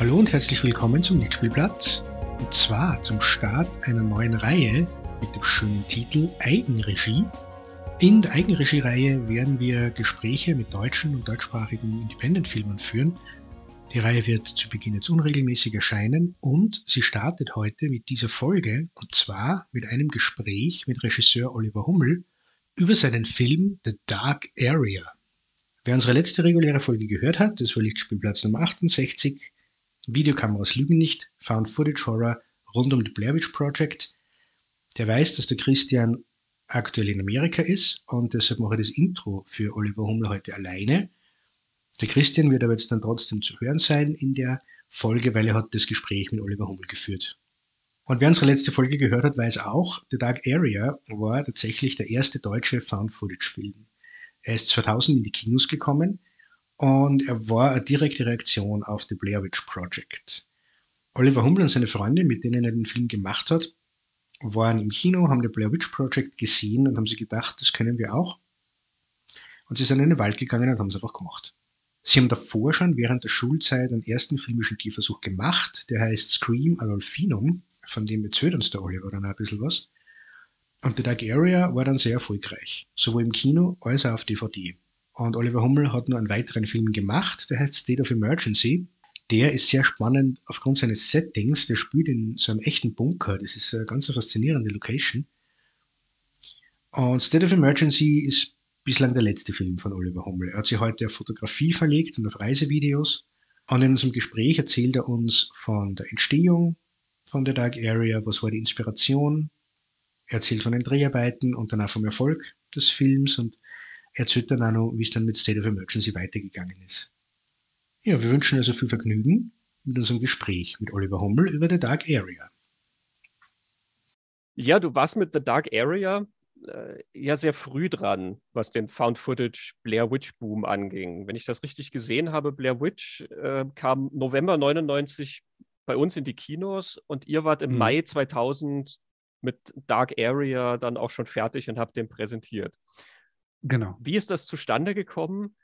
Hallo und herzlich willkommen zum Mitspielplatz. Und zwar zum Start einer neuen Reihe mit dem schönen Titel Eigenregie. In der Eigenregie-Reihe werden wir Gespräche mit deutschen und deutschsprachigen Independent-Filmern führen. Die Reihe wird zu Beginn jetzt unregelmäßig erscheinen und sie startet heute mit dieser Folge und zwar mit einem Gespräch mit Regisseur Oliver Hummel über seinen Film The Dark Area. Wer unsere letzte reguläre Folge gehört hat, das war Lichtspielplatz Nummer 68, Videokameras lügen nicht, Found Footage Horror rund um die Blair Witch Project, der weiß, dass der Christian aktuell in Amerika ist und deshalb mache ich das Intro für Oliver Hummel heute alleine. Der Christian wird aber jetzt dann trotzdem zu hören sein in der Folge, weil er hat das Gespräch mit Oliver Hummel geführt. Und wer unsere letzte Folge gehört hat, weiß auch, The Dark Area war tatsächlich der erste deutsche Found-Footage-Film. Er ist 2000 in die Kinos gekommen und er war eine direkte Reaktion auf The Blair Witch Project. Oliver Hummel und seine Freunde, mit denen er den Film gemacht hat, waren im Kino, haben The Blair Witch Project gesehen und haben sich gedacht, das können wir auch. Und sie sind in den Wald gegangen und haben es einfach gemacht. Sie haben davor schon während der Schulzeit einen ersten filmischen Tierversuch gemacht, der heißt Scream Adolfinum, von dem erzählt uns der Oliver dann ein bisschen was. Und The Dark Area war dann sehr erfolgreich, sowohl im Kino als auch auf DVD. Und Oliver Hummel hat noch einen weiteren Film gemacht, der heißt State of Emergency. Der ist sehr spannend aufgrund seines Settings. Der spielt in so einem echten Bunker. Das ist eine ganz faszinierende Location. Und State of Emergency ist bislang der letzte Film von Oliver Hummel. Er hat sich heute auf Fotografie verlegt und auf Reisevideos. Und in unserem Gespräch erzählt er uns von der Entstehung von The Dark Area, was war die Inspiration. Er erzählt von den Dreharbeiten und dann auch vom Erfolg des Films und erzählt dann auch noch, wie es dann mit State of Emergency weitergegangen ist. Ja, wir wünschen also viel Vergnügen mit unserem Gespräch mit Oliver Hummel über The Dark Area. Ja, du warst mit The Dark Area äh, ja sehr früh dran, was den Found Footage Blair Witch Boom anging. Wenn ich das richtig gesehen habe, Blair Witch äh, kam November 99 bei uns in die Kinos und ihr wart im mhm. Mai 2000 mit Dark Area dann auch schon fertig und habt den präsentiert. Genau. Wie ist das zustande gekommen?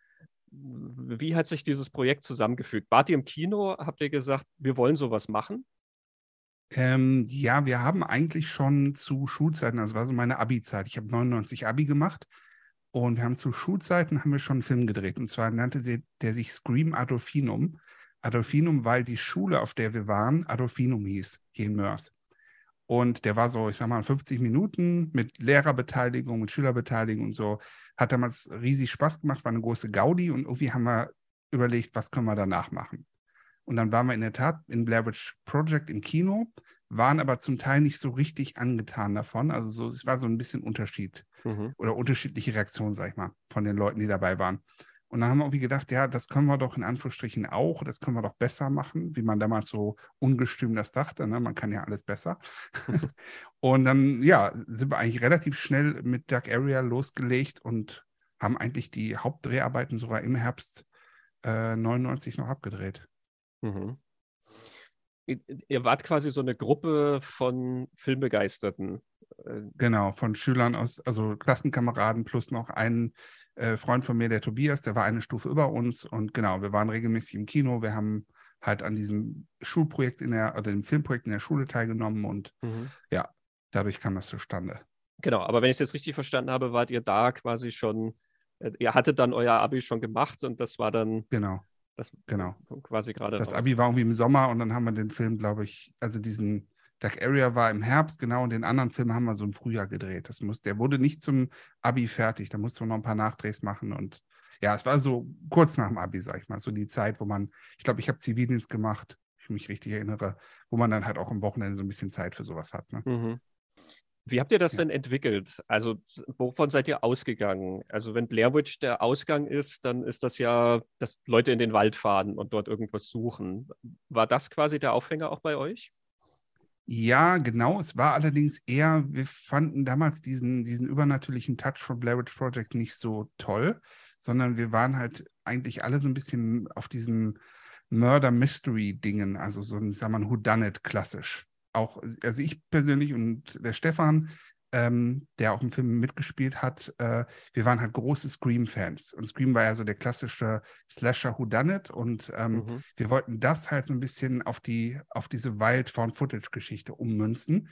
Wie hat sich dieses Projekt zusammengefügt? Wart ihr im Kino? Habt ihr gesagt, wir wollen sowas machen? Ähm, ja, wir haben eigentlich schon zu Schulzeiten, also war so meine Abi-Zeit. Ich habe 99 Abi gemacht und wir haben zu Schulzeiten haben wir schon einen Film gedreht. Und zwar nannte sie, der sich Scream Adolfinum. Adolfinum, weil die Schule, auf der wir waren, Adolfinum hieß, hier in Mörs. Und der war so, ich sag mal, 50 Minuten mit Lehrerbeteiligung, mit Schülerbeteiligung und so. Hat damals riesig Spaß gemacht, war eine große Gaudi und irgendwie haben wir überlegt, was können wir danach machen. Und dann waren wir in der Tat in Blair Witch Project im Kino, waren aber zum Teil nicht so richtig angetan davon. Also so, es war so ein bisschen Unterschied mhm. oder unterschiedliche Reaktionen, sag ich mal, von den Leuten, die dabei waren. Und dann haben wir irgendwie gedacht, ja, das können wir doch in Anführungsstrichen auch, das können wir doch besser machen, wie man damals so ungestüm das dachte. Ne? Man kann ja alles besser. und dann, ja, sind wir eigentlich relativ schnell mit Dark Area losgelegt und haben eigentlich die Hauptdreharbeiten sogar im Herbst äh, 99 noch abgedreht. Mhm. Ihr wart quasi so eine Gruppe von Filmbegeisterten. Äh, genau, von Schülern aus, also Klassenkameraden plus noch einen äh, Freund von mir, der Tobias, der war eine Stufe über uns und genau, wir waren regelmäßig im Kino, wir haben halt an diesem Schulprojekt in der, oder dem Filmprojekt in der Schule teilgenommen und mhm. ja, dadurch kam das zustande. Genau, aber wenn ich es jetzt richtig verstanden habe, wart ihr da quasi schon, äh, ihr hattet dann euer Abi schon gemacht und das war dann. Genau. Das genau. quasi gerade. Das raus. Abi war irgendwie im Sommer und dann haben wir den Film, glaube ich, also diesen Dark Area war im Herbst, genau, und den anderen Film haben wir so im Frühjahr gedreht. Das muss, der wurde nicht zum Abi fertig, da mussten wir noch ein paar Nachdrehs machen und ja, es war so kurz nach dem Abi, sag ich mal, so die Zeit, wo man, ich glaube, ich habe Zivildienst gemacht, ich mich richtig erinnere, wo man dann halt auch am Wochenende so ein bisschen Zeit für sowas hat. Ne? Mhm. Wie habt ihr das ja. denn entwickelt? Also, wovon seid ihr ausgegangen? Also, wenn Blair Witch der Ausgang ist, dann ist das ja, dass Leute in den Wald fahren und dort irgendwas suchen. War das quasi der Aufhänger auch bei euch? Ja, genau. Es war allerdings eher, wir fanden damals diesen, diesen übernatürlichen Touch von Blair Witch Project nicht so toll, sondern wir waren halt eigentlich alle so ein bisschen auf diesem Murder-Mystery-Dingen, also so ein, sag mal, Whodunit klassisch. Auch, also ich persönlich und der Stefan, ähm, der auch im Film mitgespielt hat, äh, wir waren halt große Scream-Fans. Und Scream war ja so der klassische Slasher Whodunit. Und ähm, mhm. wir wollten das halt so ein bisschen auf, die, auf diese Wild-Found-Footage-Geschichte ummünzen.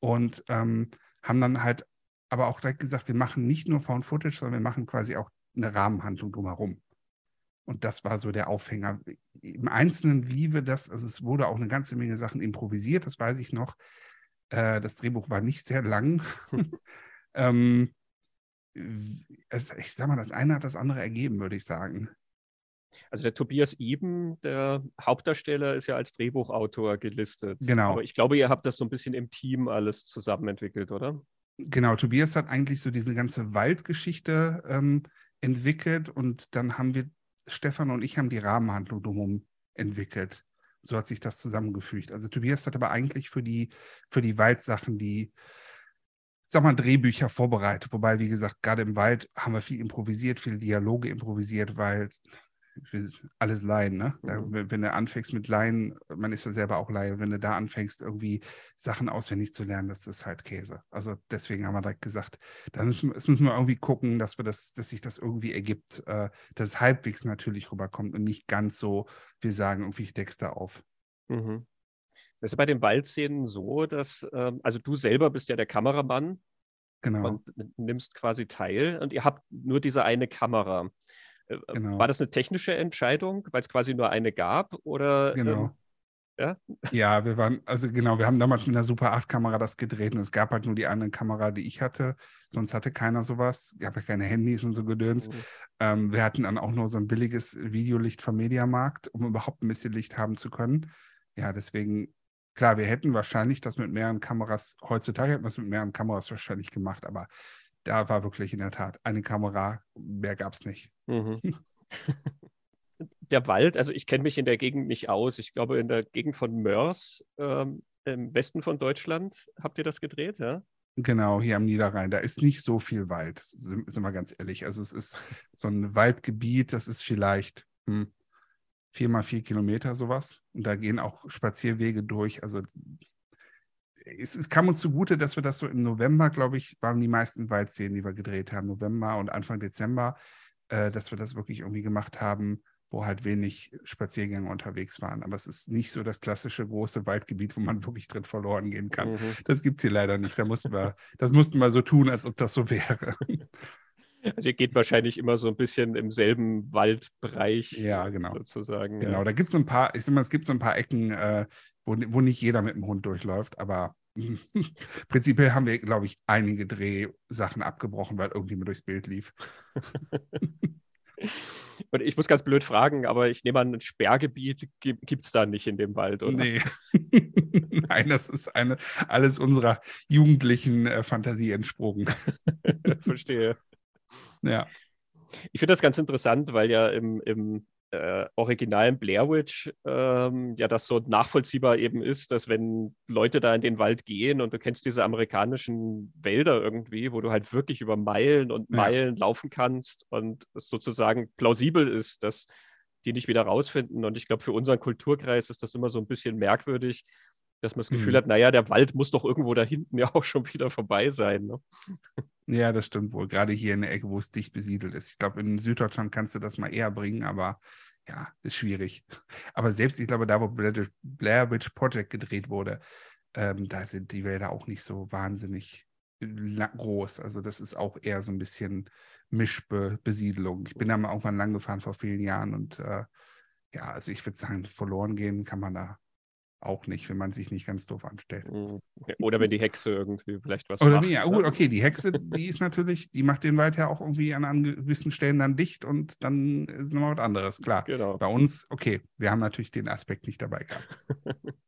Und ähm, haben dann halt aber auch direkt gesagt, wir machen nicht nur Found Footage, sondern wir machen quasi auch eine Rahmenhandlung drumherum. Und das war so der Aufhänger. Im Einzelnen, wie wir das, also es wurde auch eine ganze Menge Sachen improvisiert, das weiß ich noch. Äh, das Drehbuch war nicht sehr lang. ähm, es, ich sag mal, das eine hat das andere ergeben, würde ich sagen. Also der Tobias Eben, der Hauptdarsteller, ist ja als Drehbuchautor gelistet. Genau. Aber ich glaube, ihr habt das so ein bisschen im Team alles zusammen entwickelt, oder? Genau, Tobias hat eigentlich so diese ganze Waldgeschichte ähm, entwickelt und dann haben wir, Stefan und ich haben die Rahmenhandlung drumherum entwickelt. So hat sich das zusammengefügt. Also Tobias hat aber eigentlich für die, für die Waldsachen die, sag mal, Drehbücher vorbereitet. Wobei, wie gesagt, gerade im Wald haben wir viel improvisiert, viele Dialoge improvisiert, weil alles Laien, ne? Da, mhm. wenn, du anfängst mit Laien, man ist ja selber auch Laie, wenn du da anfängst, irgendwie Sachen auswendig zu lernen, das ist halt Käse. Also deswegen haben wir direkt gesagt, da müssen, das müssen wir irgendwie gucken, dass wir das, dass sich das irgendwie ergibt, äh, dass es halbwegs natürlich rüberkommt und nicht ganz so, wir sagen irgendwie, ich deck's da auf. Mhm. Das ist bei den Waldszenen so, dass, ähm, also du selber bist ja der Kameramann. Genau. Und nimmst quasi teil und ihr habt nur diese eine Kamera. Äh, genau. War das eine technische Entscheidung, weil es quasi nur eine gab? Oder, genau. Ähm, ja? ja, wir waren, also genau, wir haben damals mit einer Super 8-Kamera das gedreht und es gab halt nur die eine Kamera, die ich hatte. Sonst hatte keiner sowas. Es gab ja keine Handys und so Gedöns. Mhm. Ähm, wir hatten dann auch nur so ein billiges Videolicht vom Mediamarkt, um überhaupt ein bisschen Licht haben zu können. Ja, deswegen, klar, wir hätten wahrscheinlich das mit mehreren Kameras, heutzutage hätten wir es mit mehreren Kameras wahrscheinlich gemacht, aber da war wirklich in der Tat eine Kamera, mehr gab es nicht. Mhm. der Wald, also ich kenne mich in der Gegend nicht aus. Ich glaube, in der Gegend von Mörs, ähm, im Westen von Deutschland, habt ihr das gedreht, ja? Genau, hier am Niederrhein. Da ist nicht so viel Wald, sind, sind wir ganz ehrlich. Also es ist so ein Waldgebiet, das ist vielleicht hm, vier mal vier Kilometer sowas. Und da gehen auch Spazierwege durch. Also es, es, kam uns zugute, dass wir das so im November, glaube ich, waren die meisten Waldszenen, die wir gedreht haben, November und Anfang Dezember, äh, dass wir das wirklich irgendwie gemacht haben, wo halt wenig Spaziergänge unterwegs waren. Aber es ist nicht so das klassische große Waldgebiet, wo man wirklich drin verloren gehen kann. Mhm. Das gibt es hier leider nicht. Da mussten wir, das mussten wir so tun, als ob das so wäre. Also ihr geht wahrscheinlich immer so ein bisschen im selben Waldbereich ja, genau. sozusagen. Genau, ja. da gibt es ein paar, ich sag mal, es gibt so ein paar Ecken, äh, wo, wo nicht jeder mit dem Hund durchläuft, aber prinzipiell haben wir, glaube ich, einige Drehsachen abgebrochen, weil irgendjemand durchs Bild lief. Und ich muss ganz blöd fragen, aber ich nehme an, ein Sperrgebiet gibt es da nicht in dem Wald, oder? Nee. Nein, das ist eine, alles unserer jugendlichen äh, Fantasie entsprungen. Verstehe. Ja. Ich finde das ganz interessant, weil ja im, im äh, originalen Blair Witch ähm, ja das so nachvollziehbar eben ist, dass wenn Leute da in den Wald gehen und du kennst diese amerikanischen Wälder irgendwie, wo du halt wirklich über Meilen und Meilen ja. laufen kannst und es sozusagen plausibel ist, dass die nicht wieder rausfinden. Und ich glaube, für unseren Kulturkreis ist das immer so ein bisschen merkwürdig, dass man das Gefühl mhm. hat, naja, der Wald muss doch irgendwo da hinten ja auch schon wieder vorbei sein. Ne? Ja, das stimmt wohl. Gerade hier in der Ecke, wo es dicht besiedelt ist. Ich glaube, in Süddeutschland kannst du das mal eher bringen, aber ja, ist schwierig. Aber selbst, ich glaube, da, wo Blair Witch Project gedreht wurde, ähm, da sind die Wälder auch nicht so wahnsinnig groß. Also das ist auch eher so ein bisschen Mischbesiedelung. Ich bin da mal irgendwann lang gefahren vor vielen Jahren und äh, ja, also ich würde sagen, verloren gehen kann man da auch nicht, wenn man sich nicht ganz doof anstellt. Mhm. Oder wenn die Hexe irgendwie vielleicht was Oder macht. Ja, gut, okay, die Hexe, die ist natürlich, die macht den Wald ja auch irgendwie an, an gewissen Stellen dann dicht und dann ist nochmal was anderes, klar. Genau. Bei uns, okay, wir haben natürlich den Aspekt nicht dabei gehabt.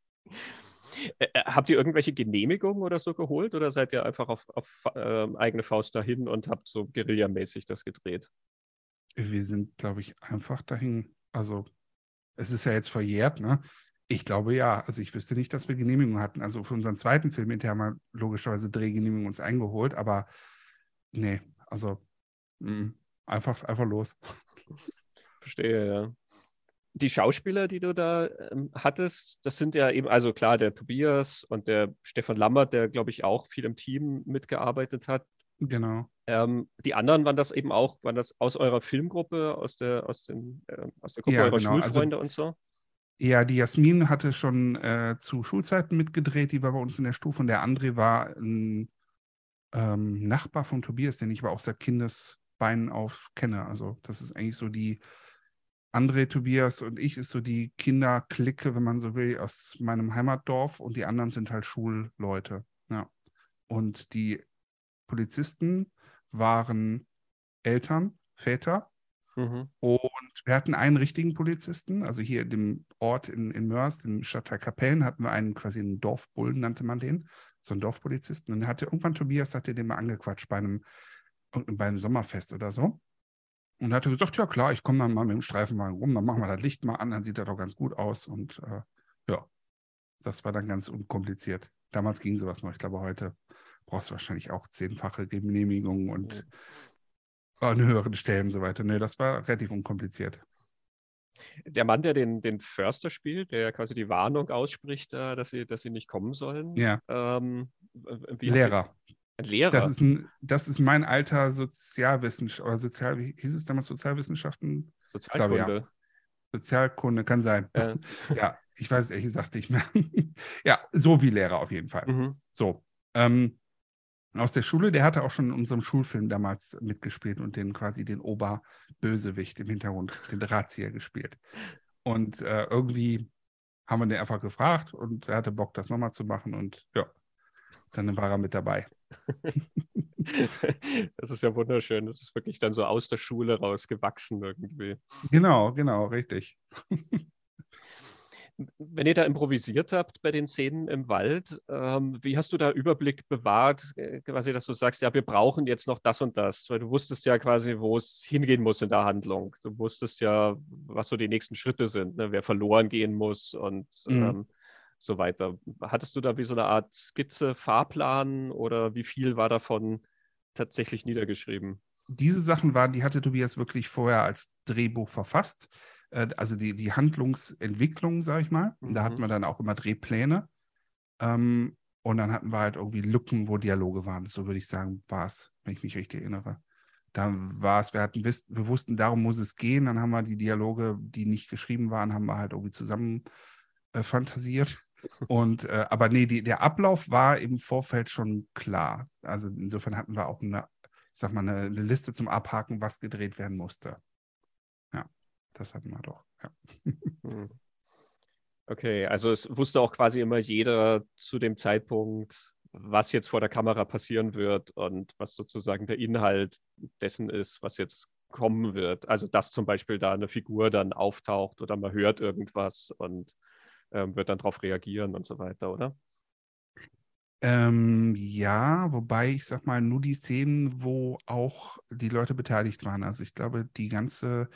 Äh, äh, habt ihr irgendwelche Genehmigungen oder so geholt oder seid ihr einfach auf, auf äh, eigene Faust dahin und habt so guerillamäßig das gedreht? Wir sind, glaube ich, einfach dahin. Also, es ist ja jetzt verjährt, ne? Ich glaube ja. Also ich wüsste nicht, dass wir Genehmigungen hatten. Also für unseren zweiten Film hinterher haben wir logischerweise Drehgenehmigung uns eingeholt, aber nee, also mh, mm, einfach, einfach los. Verstehe, ja. die Schauspieler, die du da ähm, hattest, das sind ja eben, also klar, der Tobias und der Stefan Lammert, der, glaube ich, auch viel im Team mitgearbeitet hat. Genau. Ähm, die anderen waren das eben auch, waren das aus eurer Filmgruppe, aus der, aus den, äh, aus der Gruppe Ja, eurer genau. Also- Schulfreunde und so? Ja, die Jasmin hatte schon äh, zu Schulzeiten mitgedreht, die war bei uns in der Stufe und der André war ein ähm, Nachbar von Tobias, den ich aber auch seit Kindesbeinen auf kenne. Also das ist eigentlich so die André, Tobias und ich ist so die Kinderklicke, wenn man so will, aus meinem Heimatdorf und die anderen sind halt Schulleute. Ja. Und die Polizisten waren Eltern, Väter Mhm. und wir hatten einen richtigen Polizisten, also hier in dem Ort in, in Mörs, im Stadtteil Kapellen, hatten wir einen quasi einen Dorfbullen, nannte man den, so einen Dorfpolizisten. Und hatte irgendwann Tobias, hatte den mal angequatscht bei einem, bei einem Sommerfest oder so. Und hatte gesagt, ja klar, ich komme dann mal mit dem Streifenwagen rum, dann machen wir das Licht mal an, dann sieht das doch ganz gut aus. Und äh, ja, das war dann ganz unkompliziert. Damals ging sowas noch. Ich glaube, heute brauchst du wahrscheinlich auch zehnfache Genehmigungen und an höheren Stellen und so weiter. Nee, das war relativ unkompliziert. Der Mann, der den, den Förster spielt, der quasi die Warnung ausspricht, äh, dass, sie, dass sie nicht kommen sollen. Ja, Ähm, Lehrer. Ein Lehrer. Das ist, ein, das ist mein alter Sozialwissenschaft oder Sozial, wie hieß es damals Sozialwissenschaften? glaube, ja. Sozialkunde. Sozialkunde, kann sein. Ja. Ja, ich weiß es ehrlich gesagt nicht mehr. ja, so wie Lehrer auf jeden Fall. Mhm. So. Ähm, aus der Schule, der hatte auch schon in unserem Schulfilm damals mitgespielt und den quasi den Oberbösewicht im Hintergrund, den Drahtzieher gespielt. Und äh, irgendwie haben wir den einfach gefragt und er hatte Bock, das nochmal zu machen und ja, dann war er mit dabei. Das ist ja wunderschön. Das ist wirklich dann so aus der Schule rausgewachsen irgendwie. Genau, genau, richtig. Wenn ihr da improvisiert habt bei den Szenen im Wald, ähm, wie hast du da Überblick bewahrt, äh, quasi, dass du sagst, ja, wir brauchen jetzt noch das und das, weil du wusstest ja quasi, wo es hingehen muss in der Handlung. Du wusstest ja, was so die nächsten Schritte sind, ne? wer verloren gehen muss und Mhm. ähm, so weiter. Hattest du da wie so eine Art Skizze, Fahrplan oder wie viel war davon tatsächlich niedergeschrieben? diese Sachen waren, die hatte Tobias wirklich vorher als Drehbuch verfasst. Äh, Also die, die Handlungsentwicklung, sag ich mal. Und Da Mhm. hatten wir dann auch immer Drehpläne. Ähm, und dann hatten wir halt irgendwie Lücken, wo Dialoge waren. So würde ich sagen, war es, wenn ich mich richtig erinnere. Da war es, wir hatten, wir wussten, darum muss es gehen. Dann haben wir die Dialoge, die nicht geschrieben waren, haben wir halt irgendwie zusammen äh, fantasiert. Und äh, aber nee, die, der Ablauf war im Vorfeld schon klar. Also insofern hatten wir auch eine, ich sag mal, eine, eine Liste zum Abhaken, was gedreht werden musste. Das hatten wir doch. Ja. Hm. Okay, also es wusste auch quasi immer jeder zu dem Zeitpunkt, was jetzt vor der Kamera passieren wird und was sozusagen der Inhalt dessen ist, was jetzt kommen wird. Also dass zum Beispiel da eine Figur dann auftaucht oder man hört irgendwas und ähm, wird dann darauf reagieren und so weiter, oder? Ähm, ja, wobei ich sag mal, nur die Szenen, wo auch die Leute beteiligt waren. Also ich glaube, die ganze,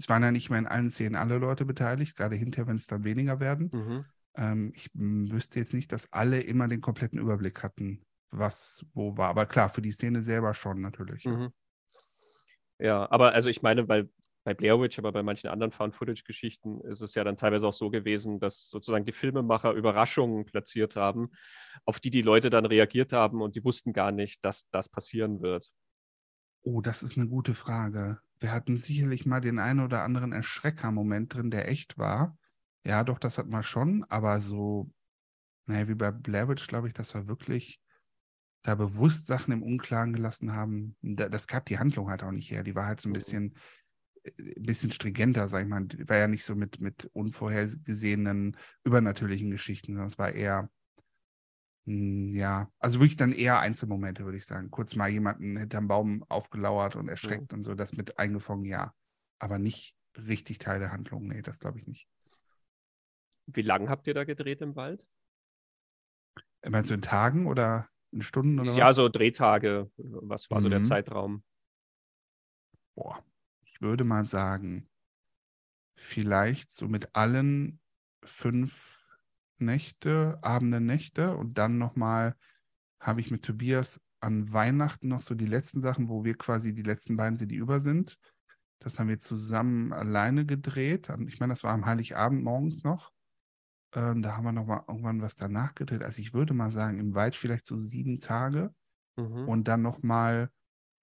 es waren ja nicht mehr in allen Szenen alle Leute beteiligt, gerade hinterher, wenn es dann weniger werden. Mhm. Ähm, ich wüsste jetzt nicht, dass alle immer den kompletten Überblick hatten, was wo war. Aber klar, für die Szene selber schon natürlich. ja. Mhm. Ja, aber also ich meine, bei, bei Blair Witch, aber bei manchen anderen Found-Footage-Geschichten ist es ja dann teilweise auch so gewesen, dass sozusagen die Filmemacher Überraschungen platziert haben, auf die die Leute dann reagiert haben und die wussten gar nicht, dass das passieren wird. Oh, das ist eine gute Frage. Wir hatten sicherlich mal den einen oder anderen Erschrecker-Moment drin, der echt war. Ja, doch, das hatten wir schon, aber so, naja, wie bei Blair Witch, glaube ich, das war wirklich da bewusst Sachen im Unklaren gelassen haben. Da, das gab die Handlung halt auch nicht her. Die war halt so ein Mhm. bisschen, äh, ein bisschen stringenter, sag ich mal. Die war ja nicht so mit, mit unvorhergesehenen, übernatürlichen Geschichten, sondern es war eher, ja, also wirklich dann eher Einzelmomente, würde ich sagen. Kurz mal jemanden hinterm Baum aufgelauert und erschreckt und so, das mit eingefangen, ja. Aber nicht richtig Teil der Handlung, nee, das glaube ich nicht. Wie lange habt ihr da gedreht im Wald? Meinst du in Tagen oder in Stunden oder Ja, was? so Drehtage. Was war so der Mhm. Zeitraum? Boah, ich würde mal sagen, vielleicht so mit allen fünf Nächte, Abende, Nächte und dann nochmal habe ich mit Tobias an Weihnachten noch so die letzten Sachen, wo wir quasi die letzten beiden sind, die über sind. Das haben wir zusammen alleine gedreht. Ich meine, das war am Heiligabend morgens noch. Ähm, da haben wir noch mal irgendwann was danach gedreht. Also ich würde mal sagen, im Wald vielleicht so sieben Tage. Mhm. Und dann noch mal,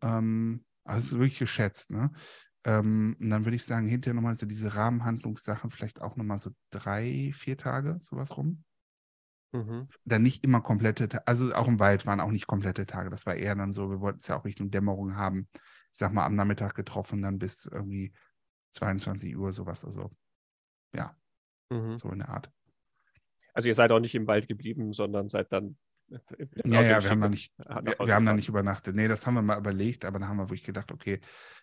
ähm, also es ist wirklich geschätzt, ne? Ähm, und dann würde ich sagen, hinterher nochmal so diese Rahmenhandlungssachen, vielleicht auch nochmal so drei, vier Tage, sowas rum. Mhm. Dann nicht immer komplette, also auch im Wald waren auch nicht komplette Tage. Das war eher dann so, wir wollten es ja auch Richtung Dämmerung haben. Ich sag mal, am Nachmittag getroffen, dann bis irgendwie 22 Uhr, sowas. Also, ja, mhm. so in der Art. Also, ihr seid auch nicht im Wald geblieben, sondern seid dann. Ja, ja, wir haben da nicht, wir, wir haben da nicht übernachtet. Nee, das haben wir mal überlegt, aber dann haben wir wirklich gedacht, okay,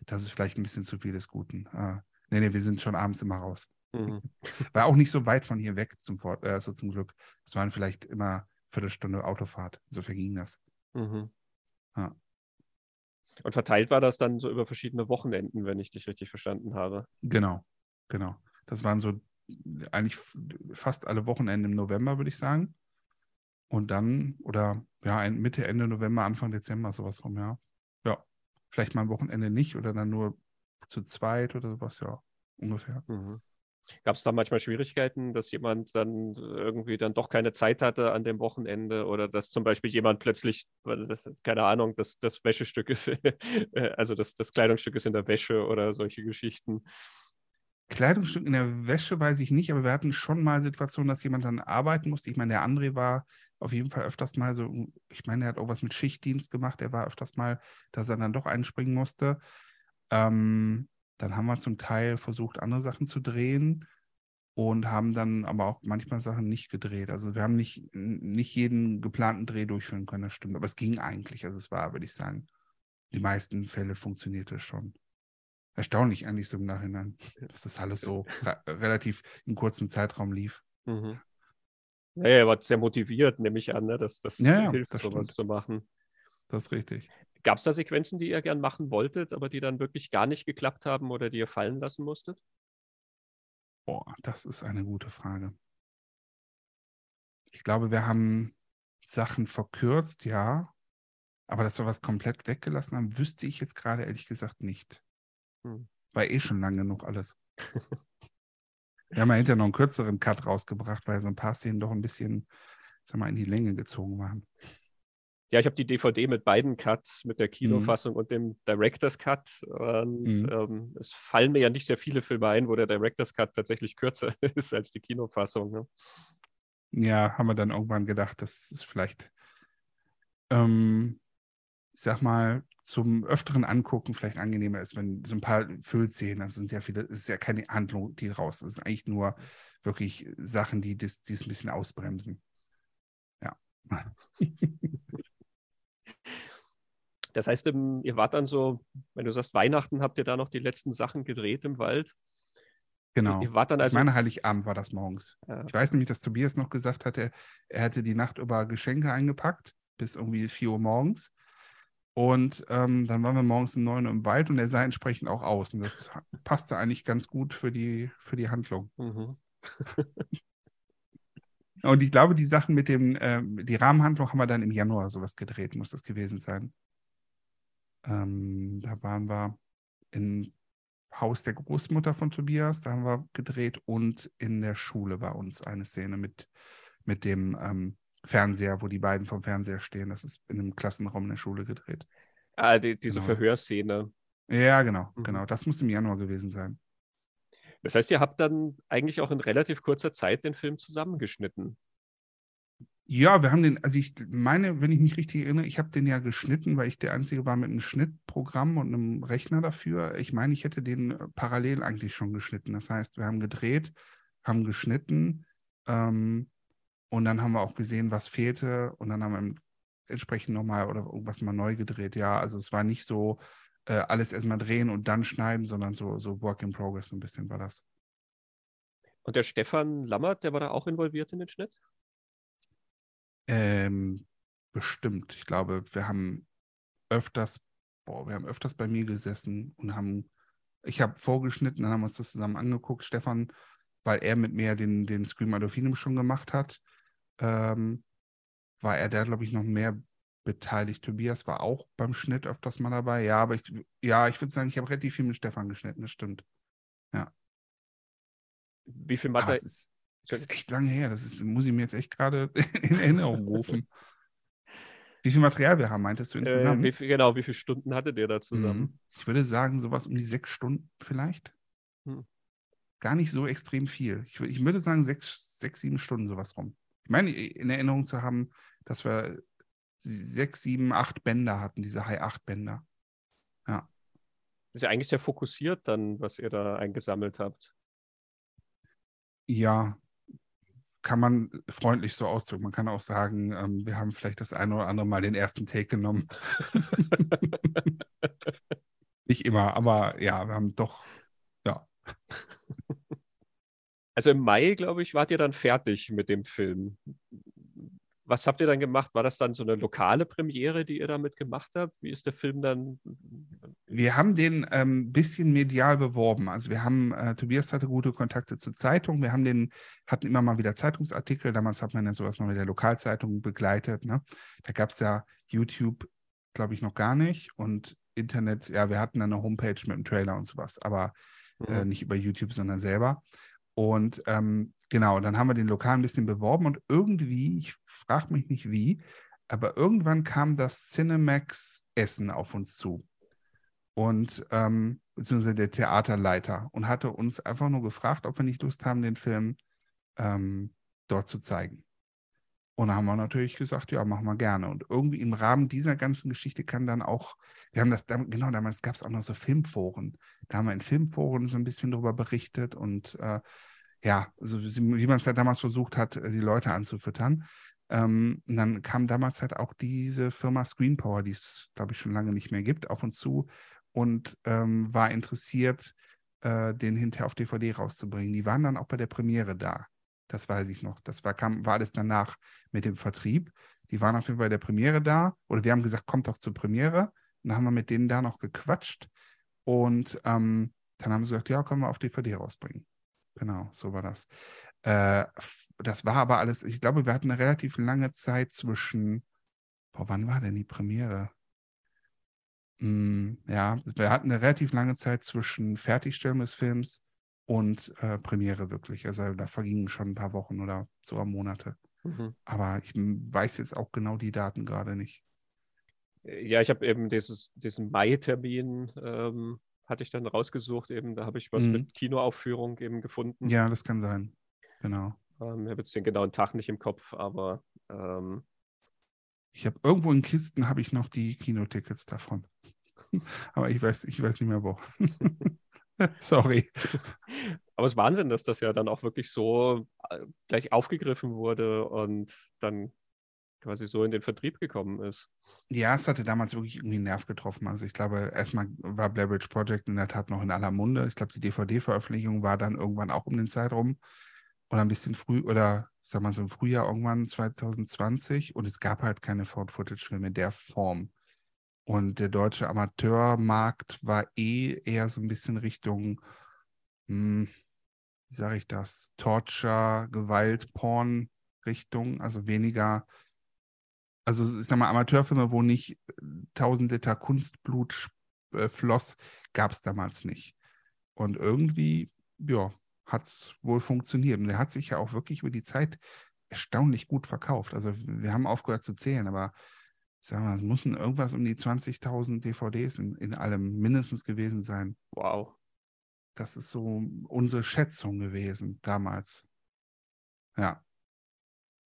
das ist vielleicht ein bisschen zu viel des Guten. Uh, nee, nee, wir sind schon abends immer raus. Mhm. War auch nicht so weit von hier weg zum, Fort, äh, also zum Glück. Es waren vielleicht immer Viertelstunde Autofahrt. So verging das. Mhm. Ja. Und verteilt war das dann so über verschiedene Wochenenden, wenn ich dich richtig verstanden habe. Genau, genau. Das waren so eigentlich fast alle Wochenenden im November, würde ich sagen. Und dann, oder ja, Mitte, Ende November, Anfang Dezember, sowas rum, ja. Ja. Vielleicht mal ein Wochenende nicht oder dann nur zu zweit oder sowas, ja, ungefähr. Mhm. Gab es da manchmal Schwierigkeiten, dass jemand dann irgendwie dann doch keine Zeit hatte an dem Wochenende oder dass zum Beispiel jemand plötzlich, das, keine Ahnung, das, das Wäschestück ist, äh, also das, das Kleidungsstück ist in der Wäsche oder solche Geschichten? Kleidungsstück in der Wäsche weiß ich nicht, aber wir hatten schon mal Situationen, dass jemand dann arbeiten musste. Ich meine, der André war auf jeden Fall öfters mal so, ich meine, er hat auch was mit Schichtdienst gemacht, er war öfters mal, dass er dann doch einspringen musste. Ähm, dann haben wir zum Teil versucht, andere Sachen zu drehen und haben dann aber auch manchmal Sachen nicht gedreht. Also wir haben nicht, nicht jeden geplanten Dreh durchführen können, das stimmt. Aber es ging eigentlich. Also es war, würde ich sagen, die meisten Fälle funktionierte schon. Erstaunlich eigentlich so im Nachhinein, dass das alles so relativ in kurzem Zeitraum lief. Mhm. Ja, er war sehr motiviert, nehme ich an, ne? dass das ja, hilft, das sowas stimmt. zu machen. Das ist richtig. Gab es da Sequenzen, die ihr gern machen wolltet, aber die dann wirklich gar nicht geklappt haben oder die ihr fallen lassen musstet? Boah, das ist eine gute Frage. Ich glaube, wir haben Sachen verkürzt, ja. Aber dass wir was komplett weggelassen haben, wüsste ich jetzt gerade ehrlich gesagt nicht. Hm. War eh schon lang genug alles. wir haben ja hinterher noch einen kürzeren Cut rausgebracht, weil so ein paar Szenen doch ein bisschen, sag mal, in die Länge gezogen waren. Ja, ich habe die DVD mit beiden Cuts, mit der. Kinofassung mhm. und dem Director's Cut. Und mhm. ähm, es fallen mir ja nicht sehr viele Filme ein, wo der Director's Cut tatsächlich kürzer ist als die Kinofassung. Ne? Ja, haben wir dann irgendwann gedacht, dass es vielleicht, ähm, ich sag mal, zum öfteren Angucken vielleicht angenehmer ist, wenn so ein paar Füllszenen, das sind sehr viele, es ist ja keine Handlung, die raus ist. Es ist eigentlich nur wirklich Sachen, die das, die ein bisschen ausbremsen. Ja. Das heißt, ihr wart dann so, wenn du sagst Weihnachten, habt ihr da noch die letzten Sachen gedreht im Wald? Genau. Ihr wart dann also, ich meine, Heiligabend war das morgens. Ja. Ich weiß nämlich, dass Tobias noch gesagt hatte, er hätte die Nacht über Geschenke eingepackt, bis irgendwie 4 Uhr morgens. Und ähm, dann waren wir morgens um 9 Uhr im Wald und er sah entsprechend auch aus. Und das passte eigentlich ganz gut für die, für die Handlung. Mhm. und ich glaube, die Sachen mit dem, äh, die Rahmenhandlung haben wir dann im Januar sowas gedreht, muss das gewesen sein. Ähm, da waren wir im Haus der Großmutter von Tobias, da haben wir gedreht und in der Schule war uns eine Szene mit, mit dem ähm, Fernseher, wo die beiden vom Fernseher stehen. Das ist in einem Klassenraum in der Schule gedreht. Ah, die, diese genau. Verhörszene. Ja, genau, mhm. genau. Das muss im Januar gewesen sein. Das heißt, ihr habt dann eigentlich auch in relativ kurzer Zeit den Film zusammengeschnitten. Ja, wir haben den, also ich meine, wenn ich mich richtig erinnere, ich habe den ja geschnitten, weil ich der Einzige war mit einem Schnittprogramm und einem Rechner dafür. Ich meine, ich hätte den äh, parallel eigentlich schon geschnitten. Das heißt, wir haben gedreht, haben geschnitten ähm, und dann haben wir auch gesehen, was fehlte und dann haben wir entsprechend nochmal oder irgendwas mal neu gedreht. Ja, also es war nicht so äh, alles erstmal drehen und dann schneiden, sondern so, so Work in Progress ein bisschen war das. Und der Stefan Lammert, der war da auch involviert in den Schnitt? Ähm, bestimmt. Ich glaube, wir haben öfters, boah, wir haben öfters bei mir gesessen und haben, ich habe vorgeschnitten, dann haben wir uns das zusammen angeguckt, Stefan, weil er mit mir den, den Scream Adolfinum schon gemacht hat, ähm, war er da, glaube ich, noch mehr beteiligt. Tobias war auch beim Schnitt öfters mal dabei. Ja, aber ich, ja, ich würde sagen, ich habe relativ viel mit Stefan geschnitten, das stimmt. Ja. Wie viel Aber Material? es ist, das ist echt lange her. Das ist, muss ich mir jetzt echt gerade in Erinnerung rufen. Wie viel Material wir haben, meintest du Äh, insgesamt? wie viel, genau, wie viele Stunden hattet ihr da zusammen? Mhm. Ich würde sagen, sowas um die sechs Stunden vielleicht. Hm. Gar nicht so extrem viel. Ich, ich würde sagen, sechs, sechs, sieben Stunden sowas rum. Ich meine, in Erinnerung zu haben, dass wir sechs, sieben, acht Bänder hatten, diese High-8-Bänder. Das ist ja eigentlich sehr fokussiert dann, was ihr da eingesammelt habt. Ja, kann man freundlich so ausdrücken. Man kann auch sagen, ähm, wir haben vielleicht das eine oder andere Mal den ersten Take genommen. Nicht immer, aber ja, wir haben doch, ja. Also im Mai, glaube ich, wart ihr dann fertig mit dem Film. Was habt ihr dann gemacht? War das dann so eine lokale Premiere, die ihr damit gemacht habt? Wie ist der Film dann? Wir haben den ein ähm, bisschen medial beworben. Also wir haben, äh, Tobias hatte gute Kontakte zur Zeitung. Wir haben den, hatten immer mal wieder Zeitungsartikel. Damals hat man ja sowas mal mit der Lokalzeitung begleitet. Ne? Da gab es ja YouTube, glaube ich, noch gar nicht. Und Internet, ja, wir hatten dann eine Homepage mit einem Trailer und sowas, aber äh, Mhm. nicht über YouTube, sondern selber. Und ähm, genau, dann haben wir den Lokal ein bisschen beworben und irgendwie, ich frage mich nicht wie, aber irgendwann kam das Cinemax Essen auf uns zu. Und ähm, beziehungsweise der Theaterleiter und hatte uns einfach nur gefragt, ob wir nicht Lust haben, den Film ähm, dort zu zeigen. Und da haben wir natürlich gesagt, ja, machen wir gerne. Und irgendwie im Rahmen dieser ganzen Geschichte kann dann auch, wir haben das, genau, damals gab es auch noch so Filmforen. Da haben wir in Filmforen so ein bisschen darüber berichtet und äh, ja, also wie man es halt damals versucht hat, äh, die Leute anzufüttern. Ähm, und dann kam damals halt auch diese Firma Screen Power, die es, glaube ich, schon lange nicht mehr gibt, auf uns zu und ähm, war interessiert, äh, den hinterher auf DVD rauszubringen. Die waren dann auch bei der Premiere da. Das weiß ich noch. Das war, kam, war alles danach mit dem Vertrieb. Die waren auf jeden Fall bei der Premiere da. Oder wir haben gesagt, kommt doch zur Premiere. Und dann haben wir mit denen da noch gequatscht. Und ähm, dann haben sie gesagt, ja, können wir auf DVD rausbringen. Genau, so war das. Äh, das war aber alles, ich glaube, wir hatten eine relativ lange Zeit zwischen, boah, wann war denn die Premiere? Hm, ja, wir hatten eine relativ lange Zeit zwischen Fertigstellen des Films und äh, Premiere wirklich. Also da vergingen schon ein paar Wochen oder sogar Monate. Mhm. Aber ich weiß jetzt auch genau die Daten gerade nicht. Ja, ich habe eben dieses, diesen Mai-Termin ähm, hatte ich dann rausgesucht, eben, da habe ich was Mhm. mit Kinoaufführung eben gefunden. Ja, das kann sein. Genau. Ähm, ich habe jetzt den genauen Tag nicht im Kopf, aber ähm, Ich habe irgendwo in Kisten habe ich noch die Kinotickets davon. Aber ich weiß, ich weiß nicht mehr wo. Sorry. Aber es ist Wahnsinn, dass das ja dann auch wirklich so äh, gleich aufgegriffen wurde und dann quasi so in den Vertrieb gekommen ist. Ja, es hatte damals wirklich irgendwie einen Nerv getroffen. Also ich glaube, erstmal war Blair Witch Project in der Tat noch in aller Munde. Ich glaube, die DVD-Veröffentlichung war dann irgendwann auch um den Zeitraum oder ein bisschen früh oder ich sag mal so im Frühjahr irgendwann 2020 und es gab halt keine Found-Footage-Filme in der Form. Und der deutsche Amateurmarkt war eh eher so ein bisschen Richtung, hm, wie sage ich das, Torture, Gewalt, Porn Richtung, also weniger also ich sag mal, Amateurfilme, wo nicht 1000 Liter Kunstblut äh, floss, gab es damals nicht. Und irgendwie, ja, hat es wohl funktioniert. Und der hat sich ja auch wirklich über die Zeit erstaunlich gut verkauft. Also wir haben aufgehört zu zählen, aber sag mal, es müssen irgendwas um die 20.000 DVDs in, in allem mindestens gewesen sein. Wow. Das ist so unsere Schätzung gewesen damals. Ja.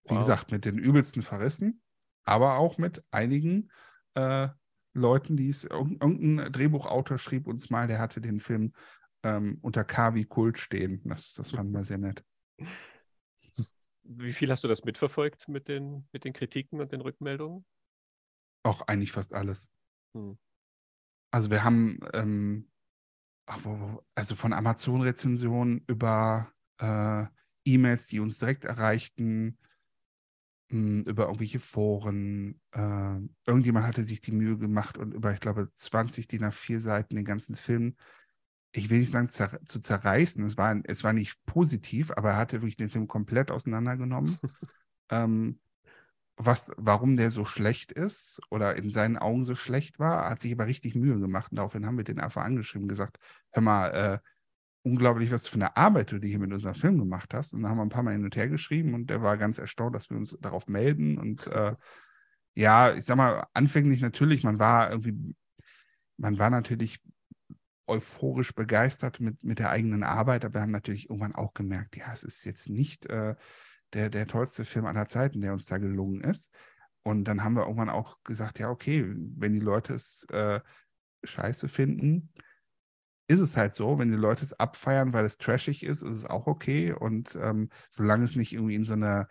Wie Wow. gesagt, mit den übelsten Verrissen, aber auch mit einigen äh, Leuten, die es, irg- irgendein Drehbuchautor schrieb uns mal, der hatte den Film ähm, unter K wie Kult stehen. Das, das fanden wir sehr nett. Wie viel hast du das mitverfolgt mit den, mit den Kritiken und den Rückmeldungen? Auch eigentlich fast alles. Hm. Also wir haben ähm, also von Amazon-Rezensionen über äh, E-Mails, die uns direkt erreichten, mh, über irgendwelche Foren. Äh, irgendjemand hatte sich die Mühe gemacht und über, ich glaube, 20 DIN A4 Seiten den ganzen Film, ich will nicht sagen zer zu zerreißen, es war, es war nicht positiv, aber er hatte wirklich den Film komplett auseinandergenommen. ähm, was, warum der so schlecht ist oder in seinen Augen so schlecht war, hat sich aber richtig Mühe gemacht. Und daraufhin haben wir den einfach angeschrieben und gesagt, hör mal, äh, unglaublich, was für eine Arbeit du hier mit unserem Film gemacht hast. Und dann haben wir ein paar Mal hin und her geschrieben und er war ganz erstaunt, dass wir uns darauf melden. Und äh, ja, ich sag mal, anfänglich natürlich, man war irgendwie, man war natürlich euphorisch begeistert mit, mit der eigenen Arbeit, aber wir haben natürlich irgendwann auch gemerkt, ja, es ist jetzt nicht äh, der, der tollste Film aller Zeiten, der uns da gelungen ist. Und dann haben wir irgendwann auch gesagt, ja, okay, wenn die Leute es äh, scheiße finden, ist es halt so. Wenn die Leute es abfeiern, weil es trashig ist, ist es auch okay. Und ähm, solange es nicht irgendwie in so eine